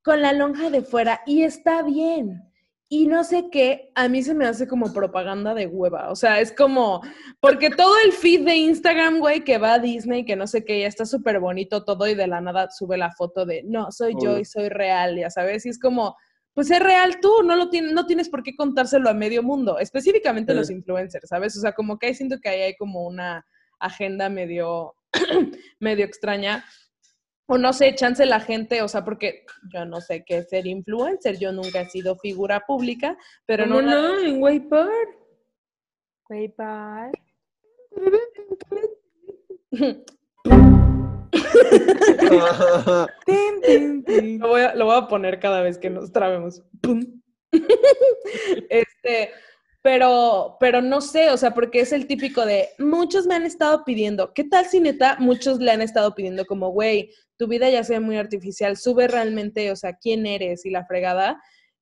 con la lonja de fuera, y está bien. Y no sé qué, a mí se me hace como propaganda de hueva. O sea, es como, porque todo el feed de Instagram, güey, que va a Disney, que no sé qué, ya está súper bonito todo y de la nada sube la foto de, no, soy yo y soy real, ya sabes. Y es como, pues es real tú, no, lo tienes, no tienes por qué contárselo a medio mundo, específicamente Sí. los influencers, ¿sabes? O sea, como que ahí siento que ahí hay como una agenda medio, medio extraña. O no sé, chance la gente, o sea, porque yo no sé qué es ser influencer, yo nunca he sido figura pública, pero ¿Cómo no, no? En Wayport. Güey, Lo voy, a, lo voy a poner cada vez que nos trabemos. Pum. este, Pero, pero no sé, o sea, porque es el típico de muchos me han estado pidiendo. ¿Qué tal si neta muchos le han estado pidiendo como, güey, tu vida ya sea muy artificial, sube realmente, o sea, quién eres y la fregada?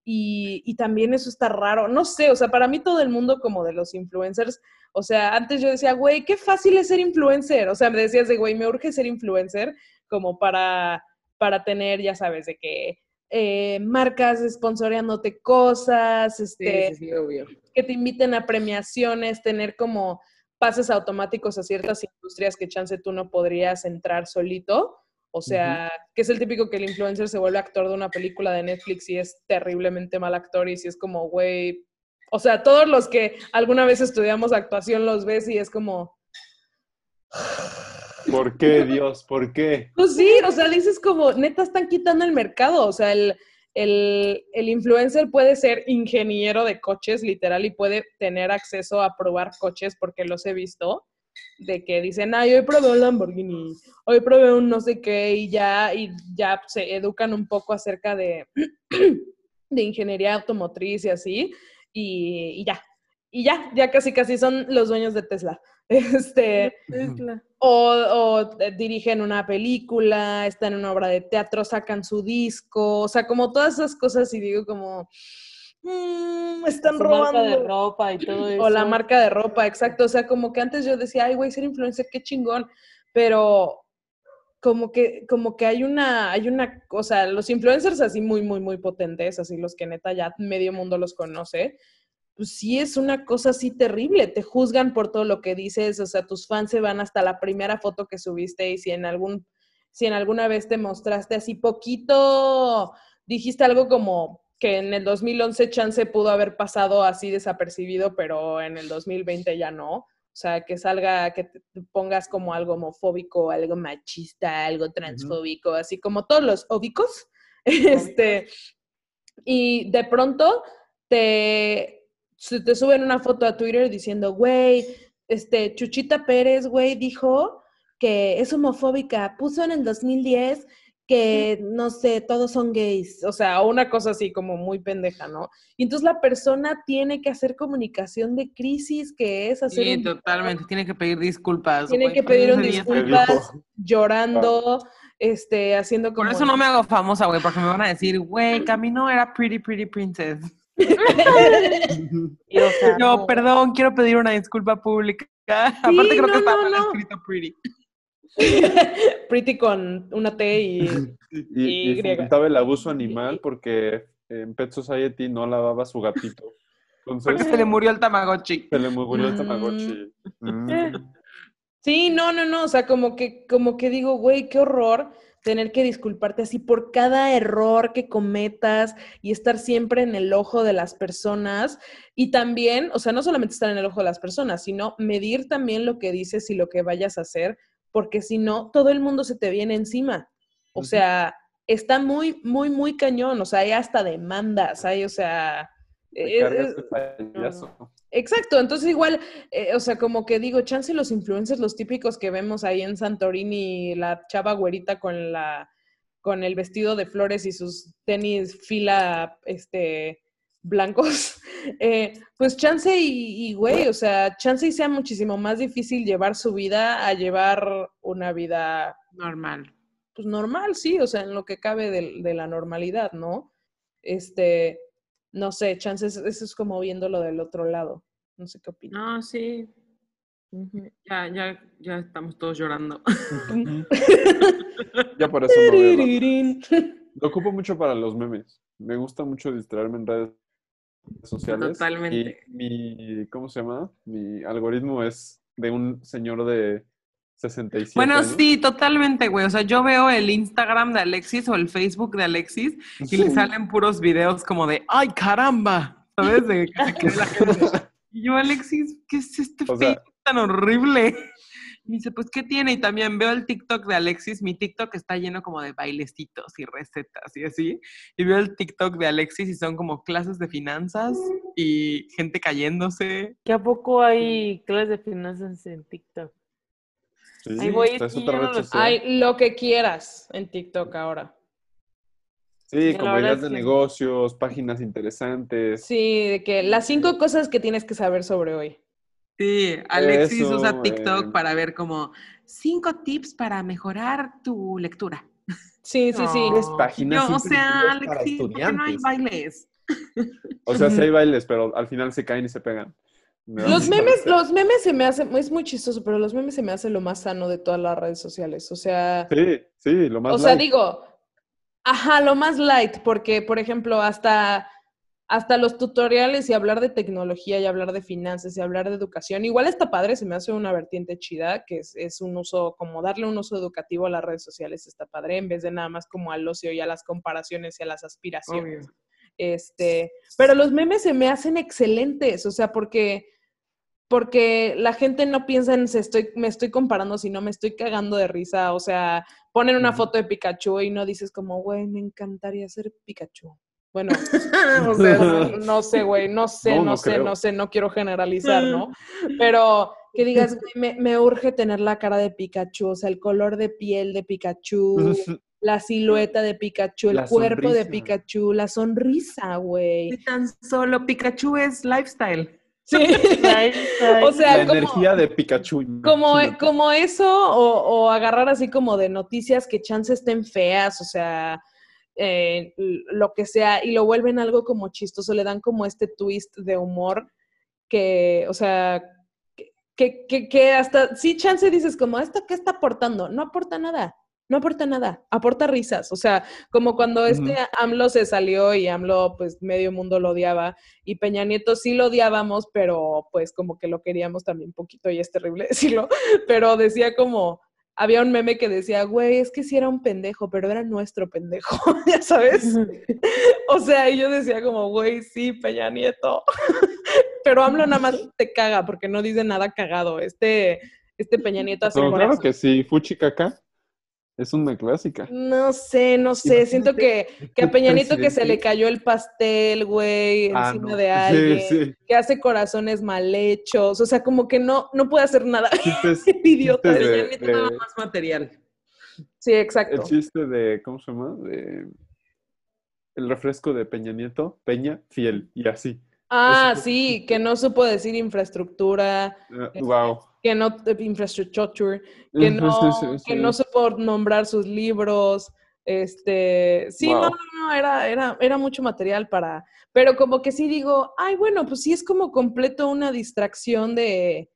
Y, y también eso está raro. No sé, o sea, para mí todo el mundo como de los influencers, o sea, antes yo decía, güey, qué fácil es ser influencer. O sea, me decías de, güey, me urge ser influencer como para, para tener, ya sabes, de que eh, marcas sponsoreándote cosas, este, Sí, sí, sí, obvio. que te inviten a premiaciones, tener como pases automáticos a ciertas industrias que chance tú no podrías entrar solito. O sea, que es el típico que el influencer se vuelve actor de una película de Netflix y es terriblemente mal actor y si es como, güey, o sea, todos los que alguna vez estudiamos actuación los ves y es como, ¿Por qué, Dios? ¿Por qué? pues sí, o sea, dices como, neta, están quitando el mercado, o sea, el, el, el influencer puede ser ingeniero de coches, literal, y puede tener acceso a probar coches porque los he visto, de que dicen, ay, hoy probé un Lamborghini, hoy probé un no sé qué, y ya, y ya se educan un poco acerca de, de ingeniería automotriz y así, y, y ya, y ya, ya casi casi son los dueños de Tesla. Este, o, o eh, dirigen una película, están en una obra de teatro, sacan su disco, o sea, como todas esas cosas y digo como, "Mm, están robando. marca de ropa y todo eso. O la marca de ropa, exacto. O sea, como que antes yo decía, ay, güey, ser influencer, qué chingón. Pero como que, como que hay una, hay una, o sea, los influencers así muy, muy, muy potentes, así los que neta ya medio mundo los conoce, pues sí es una cosa así terrible. Te juzgan por todo lo que dices, o sea, tus fans se van hasta la primera foto que subiste y si en algún, si en alguna vez te mostraste así poquito, dijiste algo como que en el 2011 chance pudo haber pasado así desapercibido, pero en el 2020 ya no. O sea, que salga, que te pongas como algo homofóbico, algo machista, algo transfóbico, así como todos los óbicos. Este, y de pronto te, te suben una foto a Twitter diciendo, güey, este, Chuchita Pérez, güey, dijo que es homofóbica, puso en el 2010 que, no sé, todos son gays, o sea, una cosa así como muy pendeja, ¿no? Y entonces la persona tiene que hacer comunicación de crisis, que es hacer Sí, un totalmente. Tiene que pedir disculpas. tiene que pedir un disculpas, llorando, este, haciendo como... Por eso no me hago famosa, güey, porque me van a decir, güey, Camino era Pretty Pretty Princess. Y, o sea, Yo, no. perdón, quiero pedir una disculpa pública. Aparte creo no, que estaba no, mal no. escrito Pretty. Pretty con una T y... Y, y Y el abuso animal porque en Pet Society no lavaba su gatito. Porque se le murió el Tamagotchi. se le murió el Mm. Tamagotchi. Mm. Sí, no, no, no, o sea, como que, como que digo, güey, qué horror tener que disculparte así por cada error que cometas y estar siempre en el ojo de las personas. Y también, o sea, no solamente estar en el ojo de las personas, sino medir también lo que dices y lo que vayas a hacer, porque si no, todo el mundo se te viene encima. O sea, está muy, muy, muy cañón, o sea, hay hasta demandas, hay, o sea... Te es-. Exacto, entonces igual, eh, o sea, como que digo, chance los influencers, los típicos que vemos ahí en Santorini, la chava güerita con la, con el vestido de flores y sus tenis fila, este, blancos, eh, pues chance y, y, güey, o sea, chance y sea muchísimo más difícil llevar su vida a llevar una vida, Normal. pues normal, sí, o sea, en lo que cabe de, de la normalidad, ¿no? Este, no sé, chances, eso es como viéndolo del otro lado. No sé qué opinas. No, sí. Ya, ya, ya estamos todos llorando. Ya por eso no veo. Lo ocupo mucho para los memes. Me gusta mucho distraerme en redes sociales. Totalmente. Y mi, ¿cómo se llama? Mi algoritmo es de un señor de 67 Bueno, años. sí, totalmente, güey. O sea, yo veo el Instagram de Alexis o el Facebook de Alexis y le salen puros videos como de ¡ay, caramba! ¿Sabes? De la gente. Y yo, Alexis, ¿qué es este O sea- Facebook tan horrible? Y dice, pues, ¿qué tiene? Y también veo el TikTok de Alexis. Mi TikTok está lleno como de bailecitos y recetas y así. Y veo el TikTok de Alexis y son como clases de finanzas y gente cayéndose. ¿Qué a poco hay clases de finanzas en TikTok? Sí, sí, red lo- social. Hay lo que quieras en TikTok ahora. Sí, La como ideas de sí. negocios, páginas interesantes. Sí, de que las cinco cosas que tienes que saber sobre hoy. Sí, Alexis Eso, usa TikTok para ver como cinco tips para mejorar tu lectura. Sí, sí, sí. Páginas Yo, o sea, Alexis, ¿por qué no hay bailes? O sea, sí hay bailes, pero al final se caen y se pegan. Me Los memes, los memes se me hacen, es muy chistoso, pero los memes se me hacen lo más sano de todas las redes sociales. O sea, Sí, sí, lo más o sea, digo, ajá, lo más light, porque, por ejemplo, hasta, hasta los tutoriales y hablar de tecnología y hablar de finanzas y hablar de educación, igual está padre, se me hace una vertiente chida, que es, es un uso, como darle un uso educativo a las redes sociales está padre, en vez de nada más como al ocio y a las comparaciones y a las aspiraciones. Obvio. Este, pero los memes se me hacen excelentes, o sea, porque, porque la gente no piensa en se estoy, me estoy comparando, sino me estoy cagando de risa. O sea, ponen una foto de Pikachu y no dices como, güey, me encantaría ser Pikachu. Bueno, o sea, no, sé, güey, no sé, No, no, no sé, creo. no sé, no quiero generalizar, ¿no? Pero que digas, güey, me, me urge tener la cara de Pikachu, o sea, el color de piel de Pikachu, la silueta de Pikachu, el La cuerpo de. Pikachu, la sonrisa, güey. Y tan solo Pikachu es lifestyle. Sí. O sea, La como, energía de Pikachu. como, imagínate. como eso, o, o agarrar así como de noticias que chance estén feas, o sea, eh, lo que sea, y lo vuelven algo como chistoso, le dan como este twist de humor que, o sea, que, que, que- hasta, sí, chance dices como, ¿esto qué está aportando? No aporta nada. No aporta nada, aporta risas. O sea, como cuando este. AMLO se salió y AMLO, pues medio mundo lo odiaba, y Peña Nieto sí lo odiábamos, pero pues como que lo queríamos también poquito, y es terrible decirlo, pero decía como, había un meme que decía, güey, es que sí era un pendejo, pero era nuestro pendejo, ya sabes. O sea, y yo decía como, güey, sí, Peña Nieto. pero AMLO nada más te caga porque no dice nada cagado. Este, este Peña Nieto hace No, claro que sí. Fuchi Caca es una clásica. No sé, no sé, siento que, que a Peña Nieto que se le presidente- cayó el pastel, güey, Ah, encima no. de alguien, Sí, sí. que hace corazones mal hechos, o sea, como que no, no puede hacer nada. Chistes, Idiota. chistes de- Peña Nieto daba de- más material. Sí, el exacto. chiste de, ¿cómo se llama? De el refresco de Peña Nieto, Peña, fiel, y así. Ah, Eso- sí, que no supo decir infraestructura, Eh, wow. que no, infrastructure, que no, Sí, sí, sí, que no supo nombrar sus libros, este, sí, no, Wow. no, no, era, era, era mucho material para, pero como que sí digo, ay, bueno, pues sí es como completo una distracción de,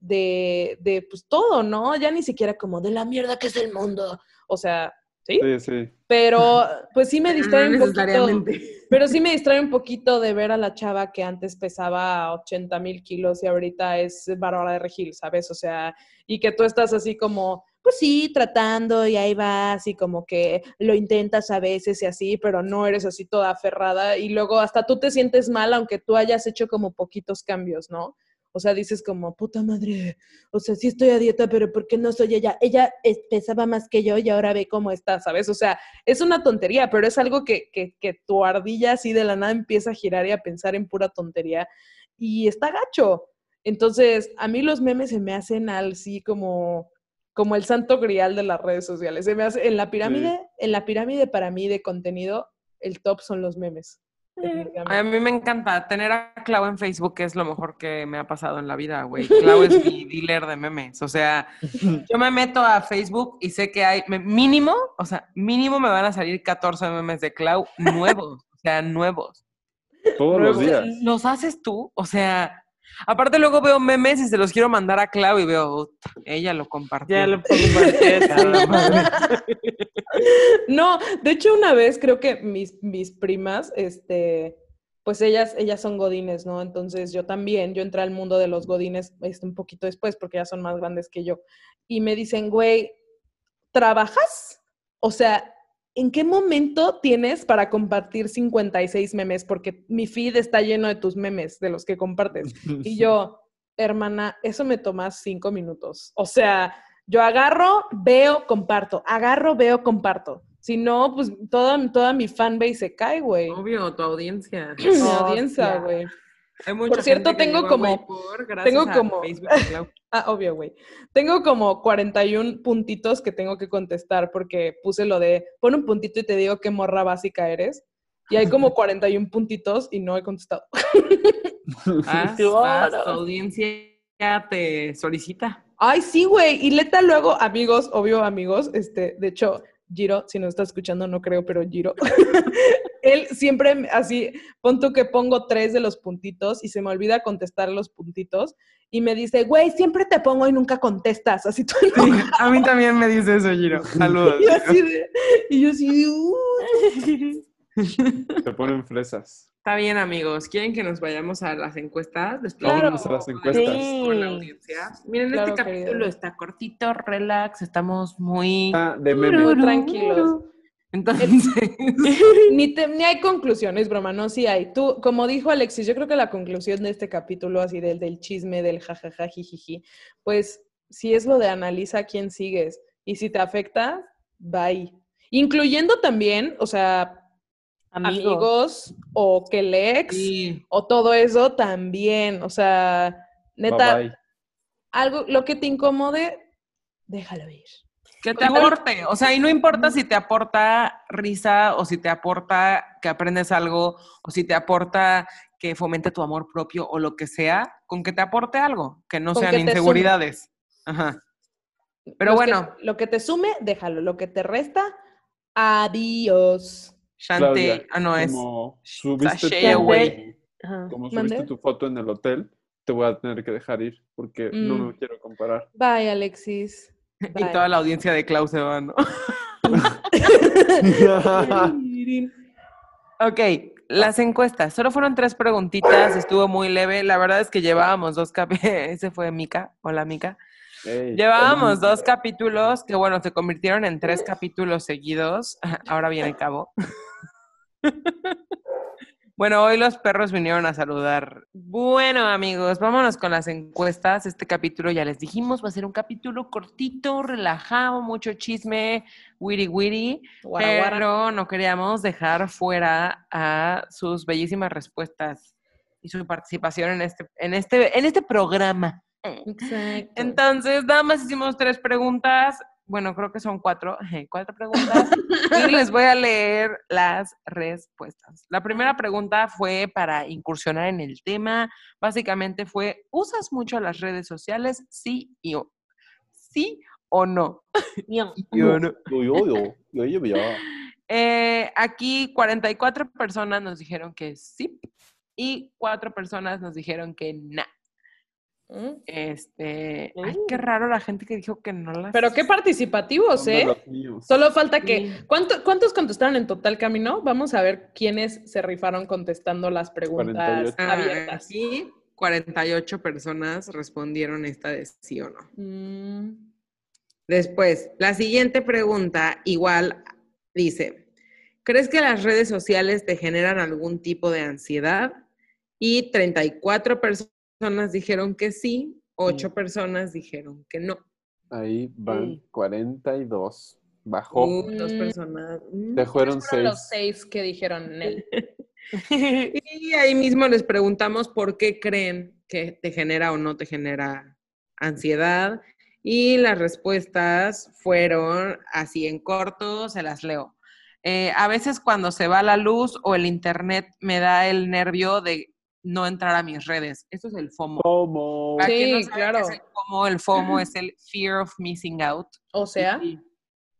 de, de, pues todo, ¿no? Ya ni siquiera como de la mierda que es el mundo, o sea, sí, Sí, sí. pero pues sí me distrae no un poquito, pero sí me distrae un poquito de ver a la chava que antes pesaba 80 mil kilos y ahorita es Bárbara de Regil, ¿sabes? O sea, y que tú estás así como, pues sí, tratando y ahí vas y como que lo intentas a veces y así, pero no eres así toda aferrada y luego hasta tú te sientes mal aunque tú hayas hecho como poquitos cambios, ¿no? O sea, dices como, puta madre, o sea, sí estoy a dieta, pero ¿por qué no soy ella? Ella pesaba más que yo y ahora ve cómo está, ¿sabes? O sea, es una tontería, pero es algo que, que, que tu ardilla así de la nada empieza a girar y a pensar en pura tontería y está gacho. Entonces, a mí los memes se me hacen así como, como el santo grial de las redes sociales. Se me hace, en la pirámide, en la pirámide para mí de contenido, el top son los memes. A mí me encanta tener a Clau en Facebook, es lo mejor que me ha pasado en la vida, güey. Clau es mi dealer de memes. O sea, yo me meto a Facebook y sé que hay mínimo, o sea, mínimo me van a salir 14 memes de Clau nuevos, o sea, nuevos. Todos los días. ¿Los haces tú? O sea, aparte luego veo memes y se los quiero mandar a Clau y veo, "Ut, ella lo compartió. Ya lo. No, de hecho una vez creo que mis, mis primas, este, pues ellas, ellas son godines, ¿no? Entonces yo también, yo entré al mundo de los godines este, un poquito después porque ya son más grandes que yo. Y me dicen, güey, ¿trabajas? O sea, ¿en qué momento tienes para compartir 56 memes? Porque mi feed está lleno de tus memes, de los que compartes. Y yo, hermana, eso me toma cinco minutos. O sea, yo agarro, veo, comparto. Agarro, veo, comparto. Si no, pues toda, toda mi fanbase se cae, güey. Obvio, tu audiencia. Mi audiencia, güey. Hay mucha cierto, gente que tengo como- gracias tengo como-. Ah, obvio, güey. Tengo como 41 puntitos que tengo que contestar porque puse lo de pon un puntito y te digo qué morra básica eres. Y hay como 41 puntitos y no he contestado. Claro. tu audiencia te solicita. Ay, sí, güey. Y Leta luego, amigos, obvio, amigos, este, de hecho, Giro, si nos está escuchando, no creo, pero Giro, él siempre así, pon tú que pongo tres de los puntitos y se me olvida contestar los puntitos y me dice, güey, siempre te pongo y nunca contestas, así tú Sí, a mí también me dice eso, Giro. Saludos. Y yo así de, y yo así de, "Uh". Te ponen fresas. Está bien, amigos. ¿Quieren que nos vayamos a las encuestas? Después Claro. Vámonos a las encuestas. con la audiencia. Miren, Claro, este capítulo querido. está cortito, relax, estamos muy... Ah, de meme. Muy tranquilos. Entonces, Ni, te- ni hay conclusiones, broma, no, sí hay. Tú, como dijo Alexis, yo creo que la conclusión de este capítulo, así del, del chisme, del jajaja, jijiji, pues si es lo de analiza quién sigues y si te afecta, bye. Incluyendo también, o sea, Amigo. amigos o que el ex sí, o todo eso también, o sea, neta, Bye, bye. algo, lo que te incomode, déjalo ir. que te aporte. O sea, y no importa si te aporta risa o si te aporta que aprendes algo o si te aporta que fomente tu amor propio o lo que sea, con que te aporte algo, que no Con sean que inseguridades. Ajá. Pero Los que- bueno, lo que te sume, déjalo. Lo que te resta, adiós. Shanti, Claudia, ah, no es. Como subiste, Sashay tu, away. Como subiste tu foto en el hotel, te voy a tener que dejar ir porque no Mm. me quiero comparar. Bye, Alexis. Y toda la audiencia de Klaus se va, ¿no? Ok, las encuestas. Solo fueron tres preguntitas, estuvo muy leve. La verdad es que llevábamos dos capítulos. Ese fue Mika. Hola, Mika. Ey, Llevábamos dos capítulos que, bueno, se convirtieron en tres capítulos seguidos. Ahora viene el cabo. Bueno, hoy los perros vinieron a saludar. Bueno, amigos, vámonos con las encuestas. Este capítulo, ya les dijimos, va a ser un capítulo cortito, relajado, mucho chisme. Guara, guara. Pero no queríamos dejar fuera a sus bellísimas respuestas y su participación en este, en este, en este programa. Exacto. Entonces, nada más hicimos tres preguntas. Bueno, creo que son cuatro, cuatro preguntas. y les voy a leer las respuestas. La primera pregunta fue para incursionar en el tema. Básicamente fue, ¿usas mucho las redes sociales? Sí y o, sí o no. Ño. Yo no. Yo, yo, yo, yo, yo, yo. Eh, aquí 44 personas nos dijeron que sí y cuatro personas nos dijeron que no. ¿Mm? Este, ay, qué raro la gente que dijo que no las. Pero qué participativos, ¿eh? Solo falta que. Sí. ¿cuánto- ¿Cuántos contestaron en total camino? Vamos a ver quiénes se rifaron contestando las preguntas 48. Ah, abiertas. Aquí 48 personas respondieron esta de sí o no. Mm, Después, la siguiente pregunta igual dice, ¿crees que las redes sociales te generan algún tipo de ansiedad? Y 34 personas dijeron que sí, 8 personas dijeron que no. Ahí van Sí. 42. Bajó. Uh, dos Mm. personas. mm. Te fueron fueron los seis. seis que dijeron en él. Y ahí mismo les preguntamos por qué creen que te genera o no te genera ansiedad. Y las respuestas fueron así en corto, se las leo. Eh, a veces cuando se va la luz o el internet me da el nervio de no entrar a mis redes. Eso es el FOMO. No Sí, sabe claro. es el FOMO, el FOMO es el fear of missing out. O sea, Y-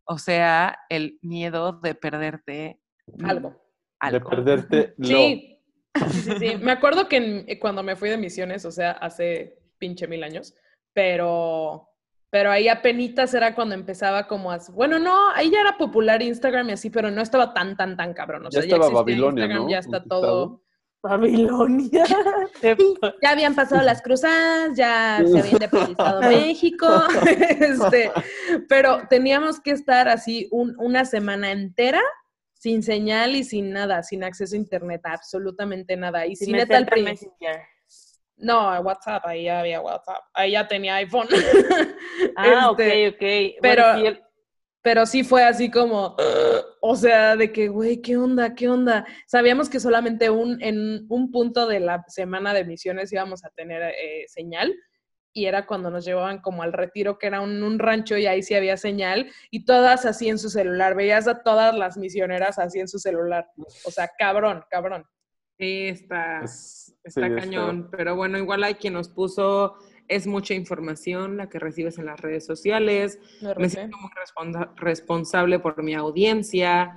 o sea, el miedo de perderte algo. De algo. perderte lo. Sí. Sí, sí, sí. Me acuerdo que en- eh, cuando me fui de misiones, o sea, hace pinche mil años, pero, pero ahí apenas era cuando empezaba como a... Bueno, no, ahí ya era popular Instagram y así, pero no estaba tan, tan, tan cabrón. O Ya sea, estaba existía Babilonia, Instagram, ¿no? ya está todo... Babilonia. Ya habían pasado las cruzadas, ya se había independizado México, este, pero teníamos que estar así un- una semana entera sin señal y sin nada, sin acceso a internet, absolutamente nada. Y Sin si neta al principio... No, WhatsApp, ahí ya había WhatsApp. Ahí ya tenía iPhone. Ah, Este, ok, ok. Bueno, pero- el- Pero sí fue así como O sea, de que, güey, ¿qué onda? ¿Qué onda? Sabíamos que solamente un, en un punto de la semana de misiones íbamos a tener eh, señal y era cuando nos llevaban como al retiro, que era un, un rancho y ahí sí había señal y todas así en su celular. Veías a todas las misioneras así en su celular. O sea, cabrón, cabrón. Sí, está, sí, cañón. Pero bueno, igual hay quien nos puso, es mucha información la que recibes en las redes sociales. Me siento muy responsa- responsable por mi audiencia.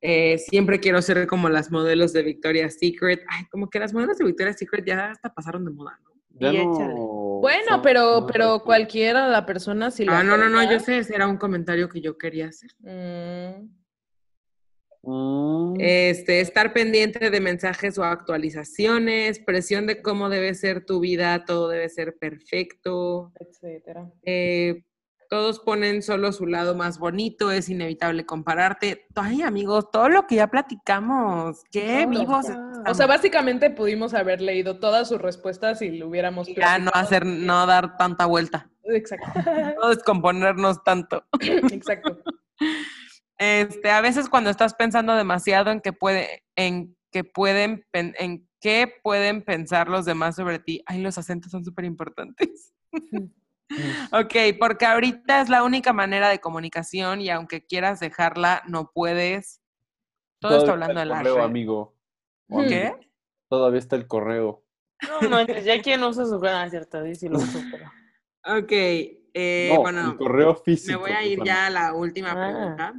Eh, siempre quiero ser como las modelos de Victoria's Secret. Ay, como que las modelos de Victoria's Secret ya hasta pasaron de moda, ¿no? Ya Y no. Bueno, son- pero, no pero cualquiera, la persona, si Ah, no, no, no, yo sé, ese era un comentario que yo quería hacer. mm, Mm, Este, estar pendiente de mensajes o actualizaciones, presión de cómo debe ser tu vida, todo debe ser perfecto. etcétera. Eh, todos ponen solo su lado más bonito, es inevitable compararte. Ay, amigos, todo lo que ya platicamos, qué Todo. vivos. O sea, básicamente pudimos haber leído todas sus respuestas y lo hubiéramos ya no hacer, no dar tanta vuelta, Exacto, no descomponernos tanto. exacto. Este, a veces cuando estás pensando demasiado en que puede, en que pueden, en qué pueden pensar los demás sobre ti, ay, los acentos son súper importantes. ok, porque ahorita es la única manera de comunicación y aunque quieras dejarla, no puedes. Todo está todavía hablando de el las correo, redes. amigo. o ¿Qué? Todavía está el correo. No manches, ya quien usa su canal, cierto, sí, sí lo uso, pero. Ok, eh, no, bueno, el correo físico. me voy a ir ya a la última Ah. pregunta.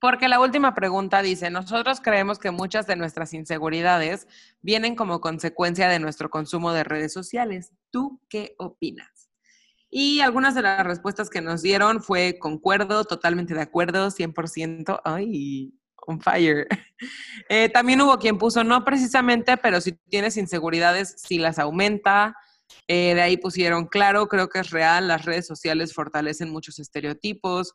Porque la última pregunta dice, nosotros creemos que muchas de nuestras inseguridades vienen como consecuencia de nuestro consumo de redes sociales. ¿Tú qué opinas? Y algunas de las respuestas que nos dieron fue concuerdo, totalmente de acuerdo, 100%. Ay, on fire. Eh, también hubo quien puso no precisamente, pero si tienes inseguridades, sí las aumenta. Eh, de ahí pusieron, claro, creo que es real, las redes sociales fortalecen muchos estereotipos.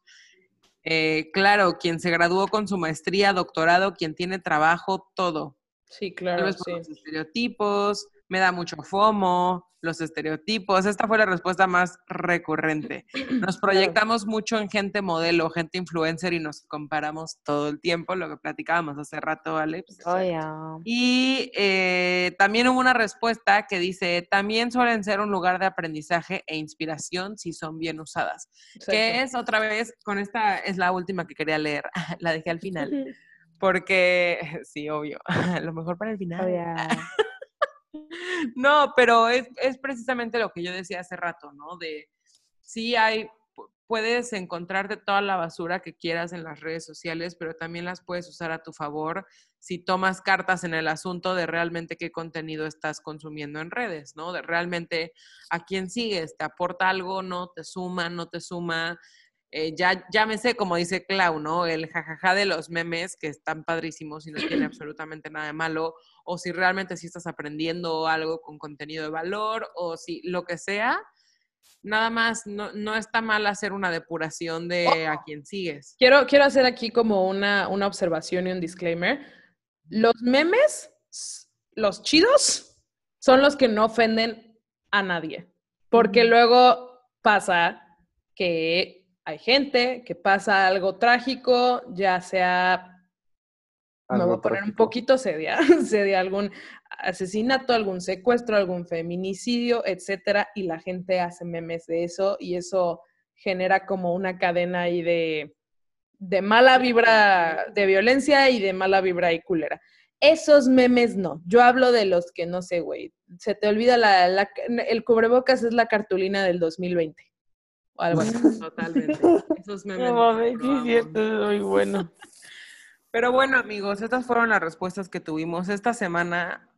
Eh, claro, quien se graduó con su maestría, doctorado, quien tiene trabajo, todo. Sí, Tal claro, vez por sí. los estereotipos, me da mucho FOMO, los estereotipos. Esta fue la respuesta más recurrente. Nos proyectamos mucho en gente modelo, gente influencer y nos comparamos todo el tiempo, lo que platicábamos hace rato, Alex. Oh. Y eh, también hubo una respuesta que dice, también suelen ser un lugar de aprendizaje e inspiración si son bien usadas. Que es otra vez, con esta es la última que quería leer, la dejé al final, porque sí, obvio, lo mejor para el final. Oh. No, pero es, es precisamente lo que yo decía hace rato, ¿no? De sí hay, pu- puedes encontrarte toda la basura que quieras en las redes sociales, pero también las puedes usar a tu favor si tomas cartas en el asunto de realmente qué contenido estás consumiendo en redes, ¿no? De realmente a quién sigues, te aporta algo, no te suma, no te suma. Eh, ya, ya me sé, como dice Clau, ¿no? El jajaja de los memes que están padrísimos y no tiene absolutamente nada de malo, o si realmente sí estás aprendiendo algo con contenido de valor, o si lo que sea, nada más, no, no está mal hacer una depuración de a quién sigues. Quiero, quiero hacer aquí como una, una observación y un disclaimer. Los memes, los chidos, son los que no ofenden a nadie. Porque luego pasa que hay gente que pasa algo trágico, ya sea me voy a poner un poquito seria, seria algún asesinato, algún secuestro, algún feminicidio, etcétera, y la gente hace memes de eso y eso genera como una cadena ahí de, de mala vibra, de violencia y de mala vibra y culera. Esos memes no. Yo hablo de los que no sé, güey. Se te olvida la, la- el cubrebocas es la cartulina del 2020 o algo así. Totalmente. Esos memes. No mames, sí cierto, es muy bueno. Pero bueno, amigos, estas fueron las respuestas que tuvimos esta semana,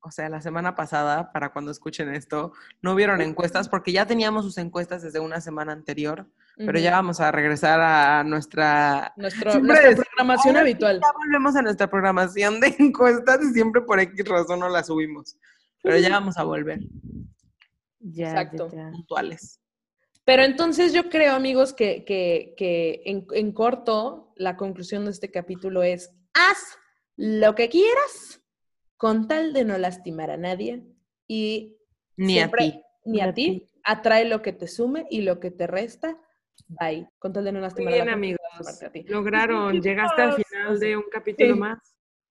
o sea, la semana pasada, para cuando escuchen esto, no hubieron encuestas porque ya teníamos sus encuestas desde una semana anterior, pero ya vamos a regresar a nuestra... Nuestro, nuestra programación "Ahora sí habitual. Ya volvemos a nuestra programación de encuestas y siempre por X razón no la subimos, pero ya vamos a volver Ya, Exacto. ya, ya. puntuales. Pero entonces yo creo, amigos, que, que, que en, en corto la conclusión de este capítulo es, haz lo que quieras con tal de no lastimar a nadie y Ni siempre- a ti. ni a a ti, ti. atrae lo que te sume y lo que te resta, Bye. Con tal de no lastimar a bien, la gente, amigos. lastimarte a ti. Lograron. Llegaste al final de un capítulo Sí. más.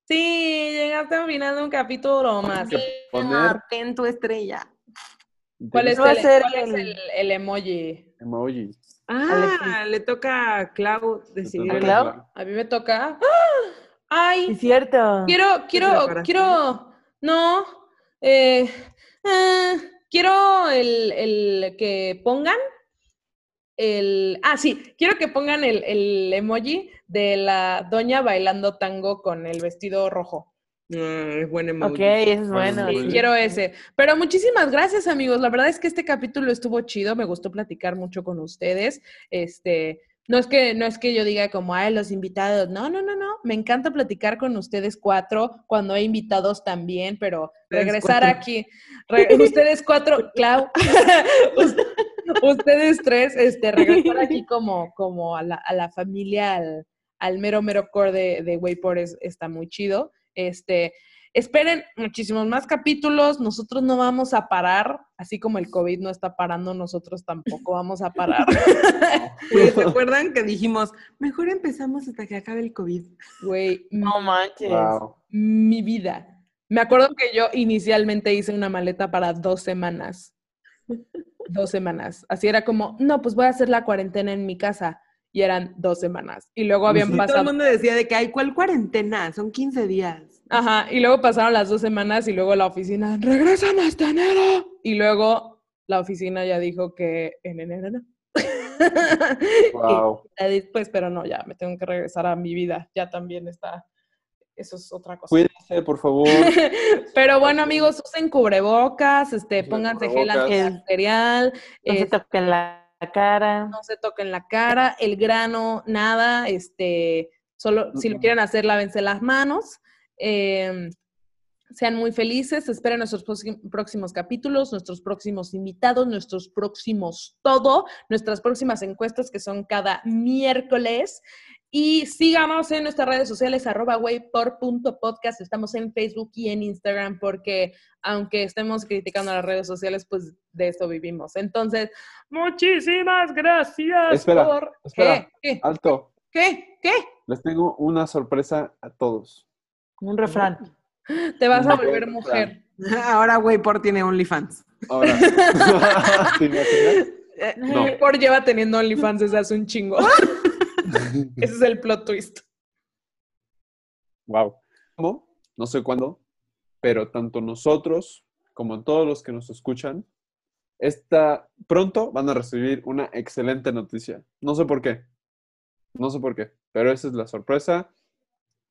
Sí, llegaste al final de un capítulo más. poner en tu estrella. ¿Cuál es, el, cuál es el- emoji? emoji. Ah, le toca a Clau decidir. ¿A el- Clau? A mí me toca. ¡Ah! ¡Ay! Es cierto. Quiero, quiero, quiero, no, eh, eh, quiero el, el que pongan el, ah, sí, quiero que pongan el, el emoji de la doña bailando tango con el vestido rojo. Ah, es buen emoji. Ok, eso es bueno. Sí, quiero ese. Pero muchísimas gracias, amigos. La verdad es que este capítulo estuvo chido. Me gustó platicar mucho con ustedes. Este, no es que, no es que yo diga como, ay, los invitados. No, no, no, no. Me encanta platicar con ustedes cuatro, cuando hay invitados también, pero regresar cuatro. aquí. re- ustedes cuatro, Clau. us- ustedes tres, este, regresar aquí como, como a la, a la familia, al, al mero, mero core de, de Wayport es- está muy chido. Este, esperen muchísimos más capítulos. Nosotros no vamos a parar, así como el COVID no está parando, nosotros tampoco vamos a parar. Güey, ¿Se acuerdan que dijimos, mejor empezamos hasta que acabe el COVID? Güey, No manches. Wow. mi vida. Me acuerdo que yo inicialmente hice una maleta para dos semanas. Dos semanas. Así era como, no, pues voy a hacer la cuarentena en mi casa. Y eran dos semanas. Y luego habían Sí, todo el pasado. mundo decía de que, ay, ¿cuál cuarentena? Son 15 días. Ajá, y luego pasaron las dos semanas y luego la oficina, regresan hasta enero. Y luego la oficina ya dijo que en enero no. Wow. Y después, pero no, ya me tengo que regresar a mi vida. Ya también está. Eso es otra cosa. Cuídense, por favor. Pero bueno, amigos, usen cubrebocas, este, Usen pónganse gel cubrebocas. antibacterial, No se eh, toquen la cara. no se toquen la cara, el grano, nada, este, solo si lo quieren hacer, lávense las manos. Em, sean muy felices, esperen nuestros próxim- próximos capítulos, nuestros próximos invitados, nuestros próximos todo, nuestras próximas encuestas que son cada miércoles. Y síganos en nuestras redes sociales, arroba waypor.podcast. Estamos en Facebook y en Instagram porque aunque estemos criticando las redes sociales, pues de eso vivimos. Entonces, muchísimas gracias Espera, por... espera. ¿Qué? ¿Qué? Alto. ¿Qué? ¿Qué? Les tengo una sorpresa a todos. Un refrán. Te vas a volver mujer. Ahora Wayport tiene OnlyFans. Ahora. ¿Te? No. Por lleva teniendo OnlyFans desde hace un chingo. Ese es el plot twist. Wow. ¿Cómo? No sé cuándo, pero tanto nosotros como todos los que nos escuchan, esta, pronto van a recibir una excelente noticia. No sé por qué. No sé por qué, pero esa es la sorpresa.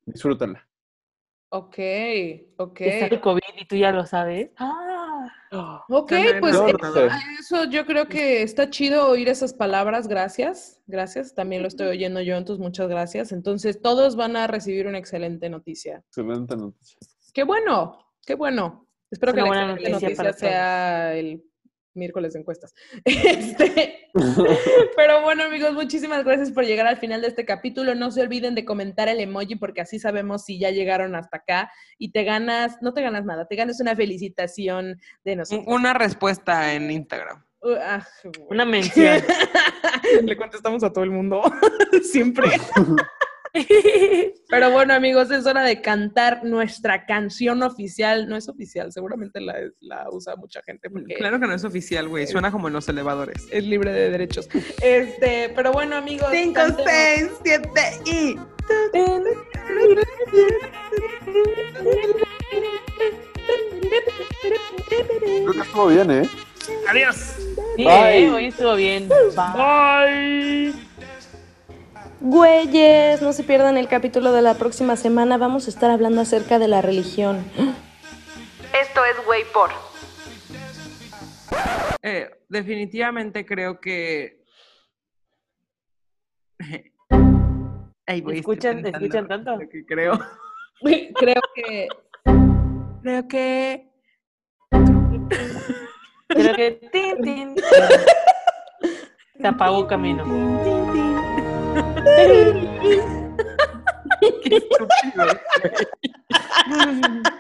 Disfrútenla. Ok, ok. Está el COVID y tú ya lo sabes. Ah. Ok, Suena pues Yo eh, eso yo creo que está chido oír esas palabras. Gracias, gracias. También lo estoy oyendo yo, entonces muchas gracias. Entonces todos van a recibir una excelente noticia. Excelente noticia. Qué bueno, qué bueno. Espero Es que la excelente noticia sea el miércoles de encuestas. Este, pero bueno, amigos, muchísimas gracias por llegar al final de este capítulo. No se olviden de comentar el emoji porque así sabemos si ya llegaron hasta acá y te ganas, no te ganas nada, te ganas una felicitación de nosotros. Una respuesta en Instagram. Uh, ah. Una mención. Le contestamos a todo el mundo, siempre. Pero bueno, amigos, es hora de cantar nuestra canción oficial. No es oficial, seguramente la, la usa mucha gente porque Claro que no es oficial, güey. Suena como en los elevadores. es libre de derechos. Este, pero bueno, amigos. 5, cantemos. 6, 7 y... Creo que estuvo bien, ¿eh? Adiós. Sí, Bye. eh, hoy estuvo bien. Bye. Güeyes, no se pierdan el capítulo de la próxima semana. Vamos a estar hablando acerca de la religión. Esto es Waypor. Eh, definitivamente creo que... Ay, güey, ¿Escuchan- pensando escuchan tanto? que creo. Creo que Creo que... Pero que tin, tin. Se apagó camino. Qué estúpido.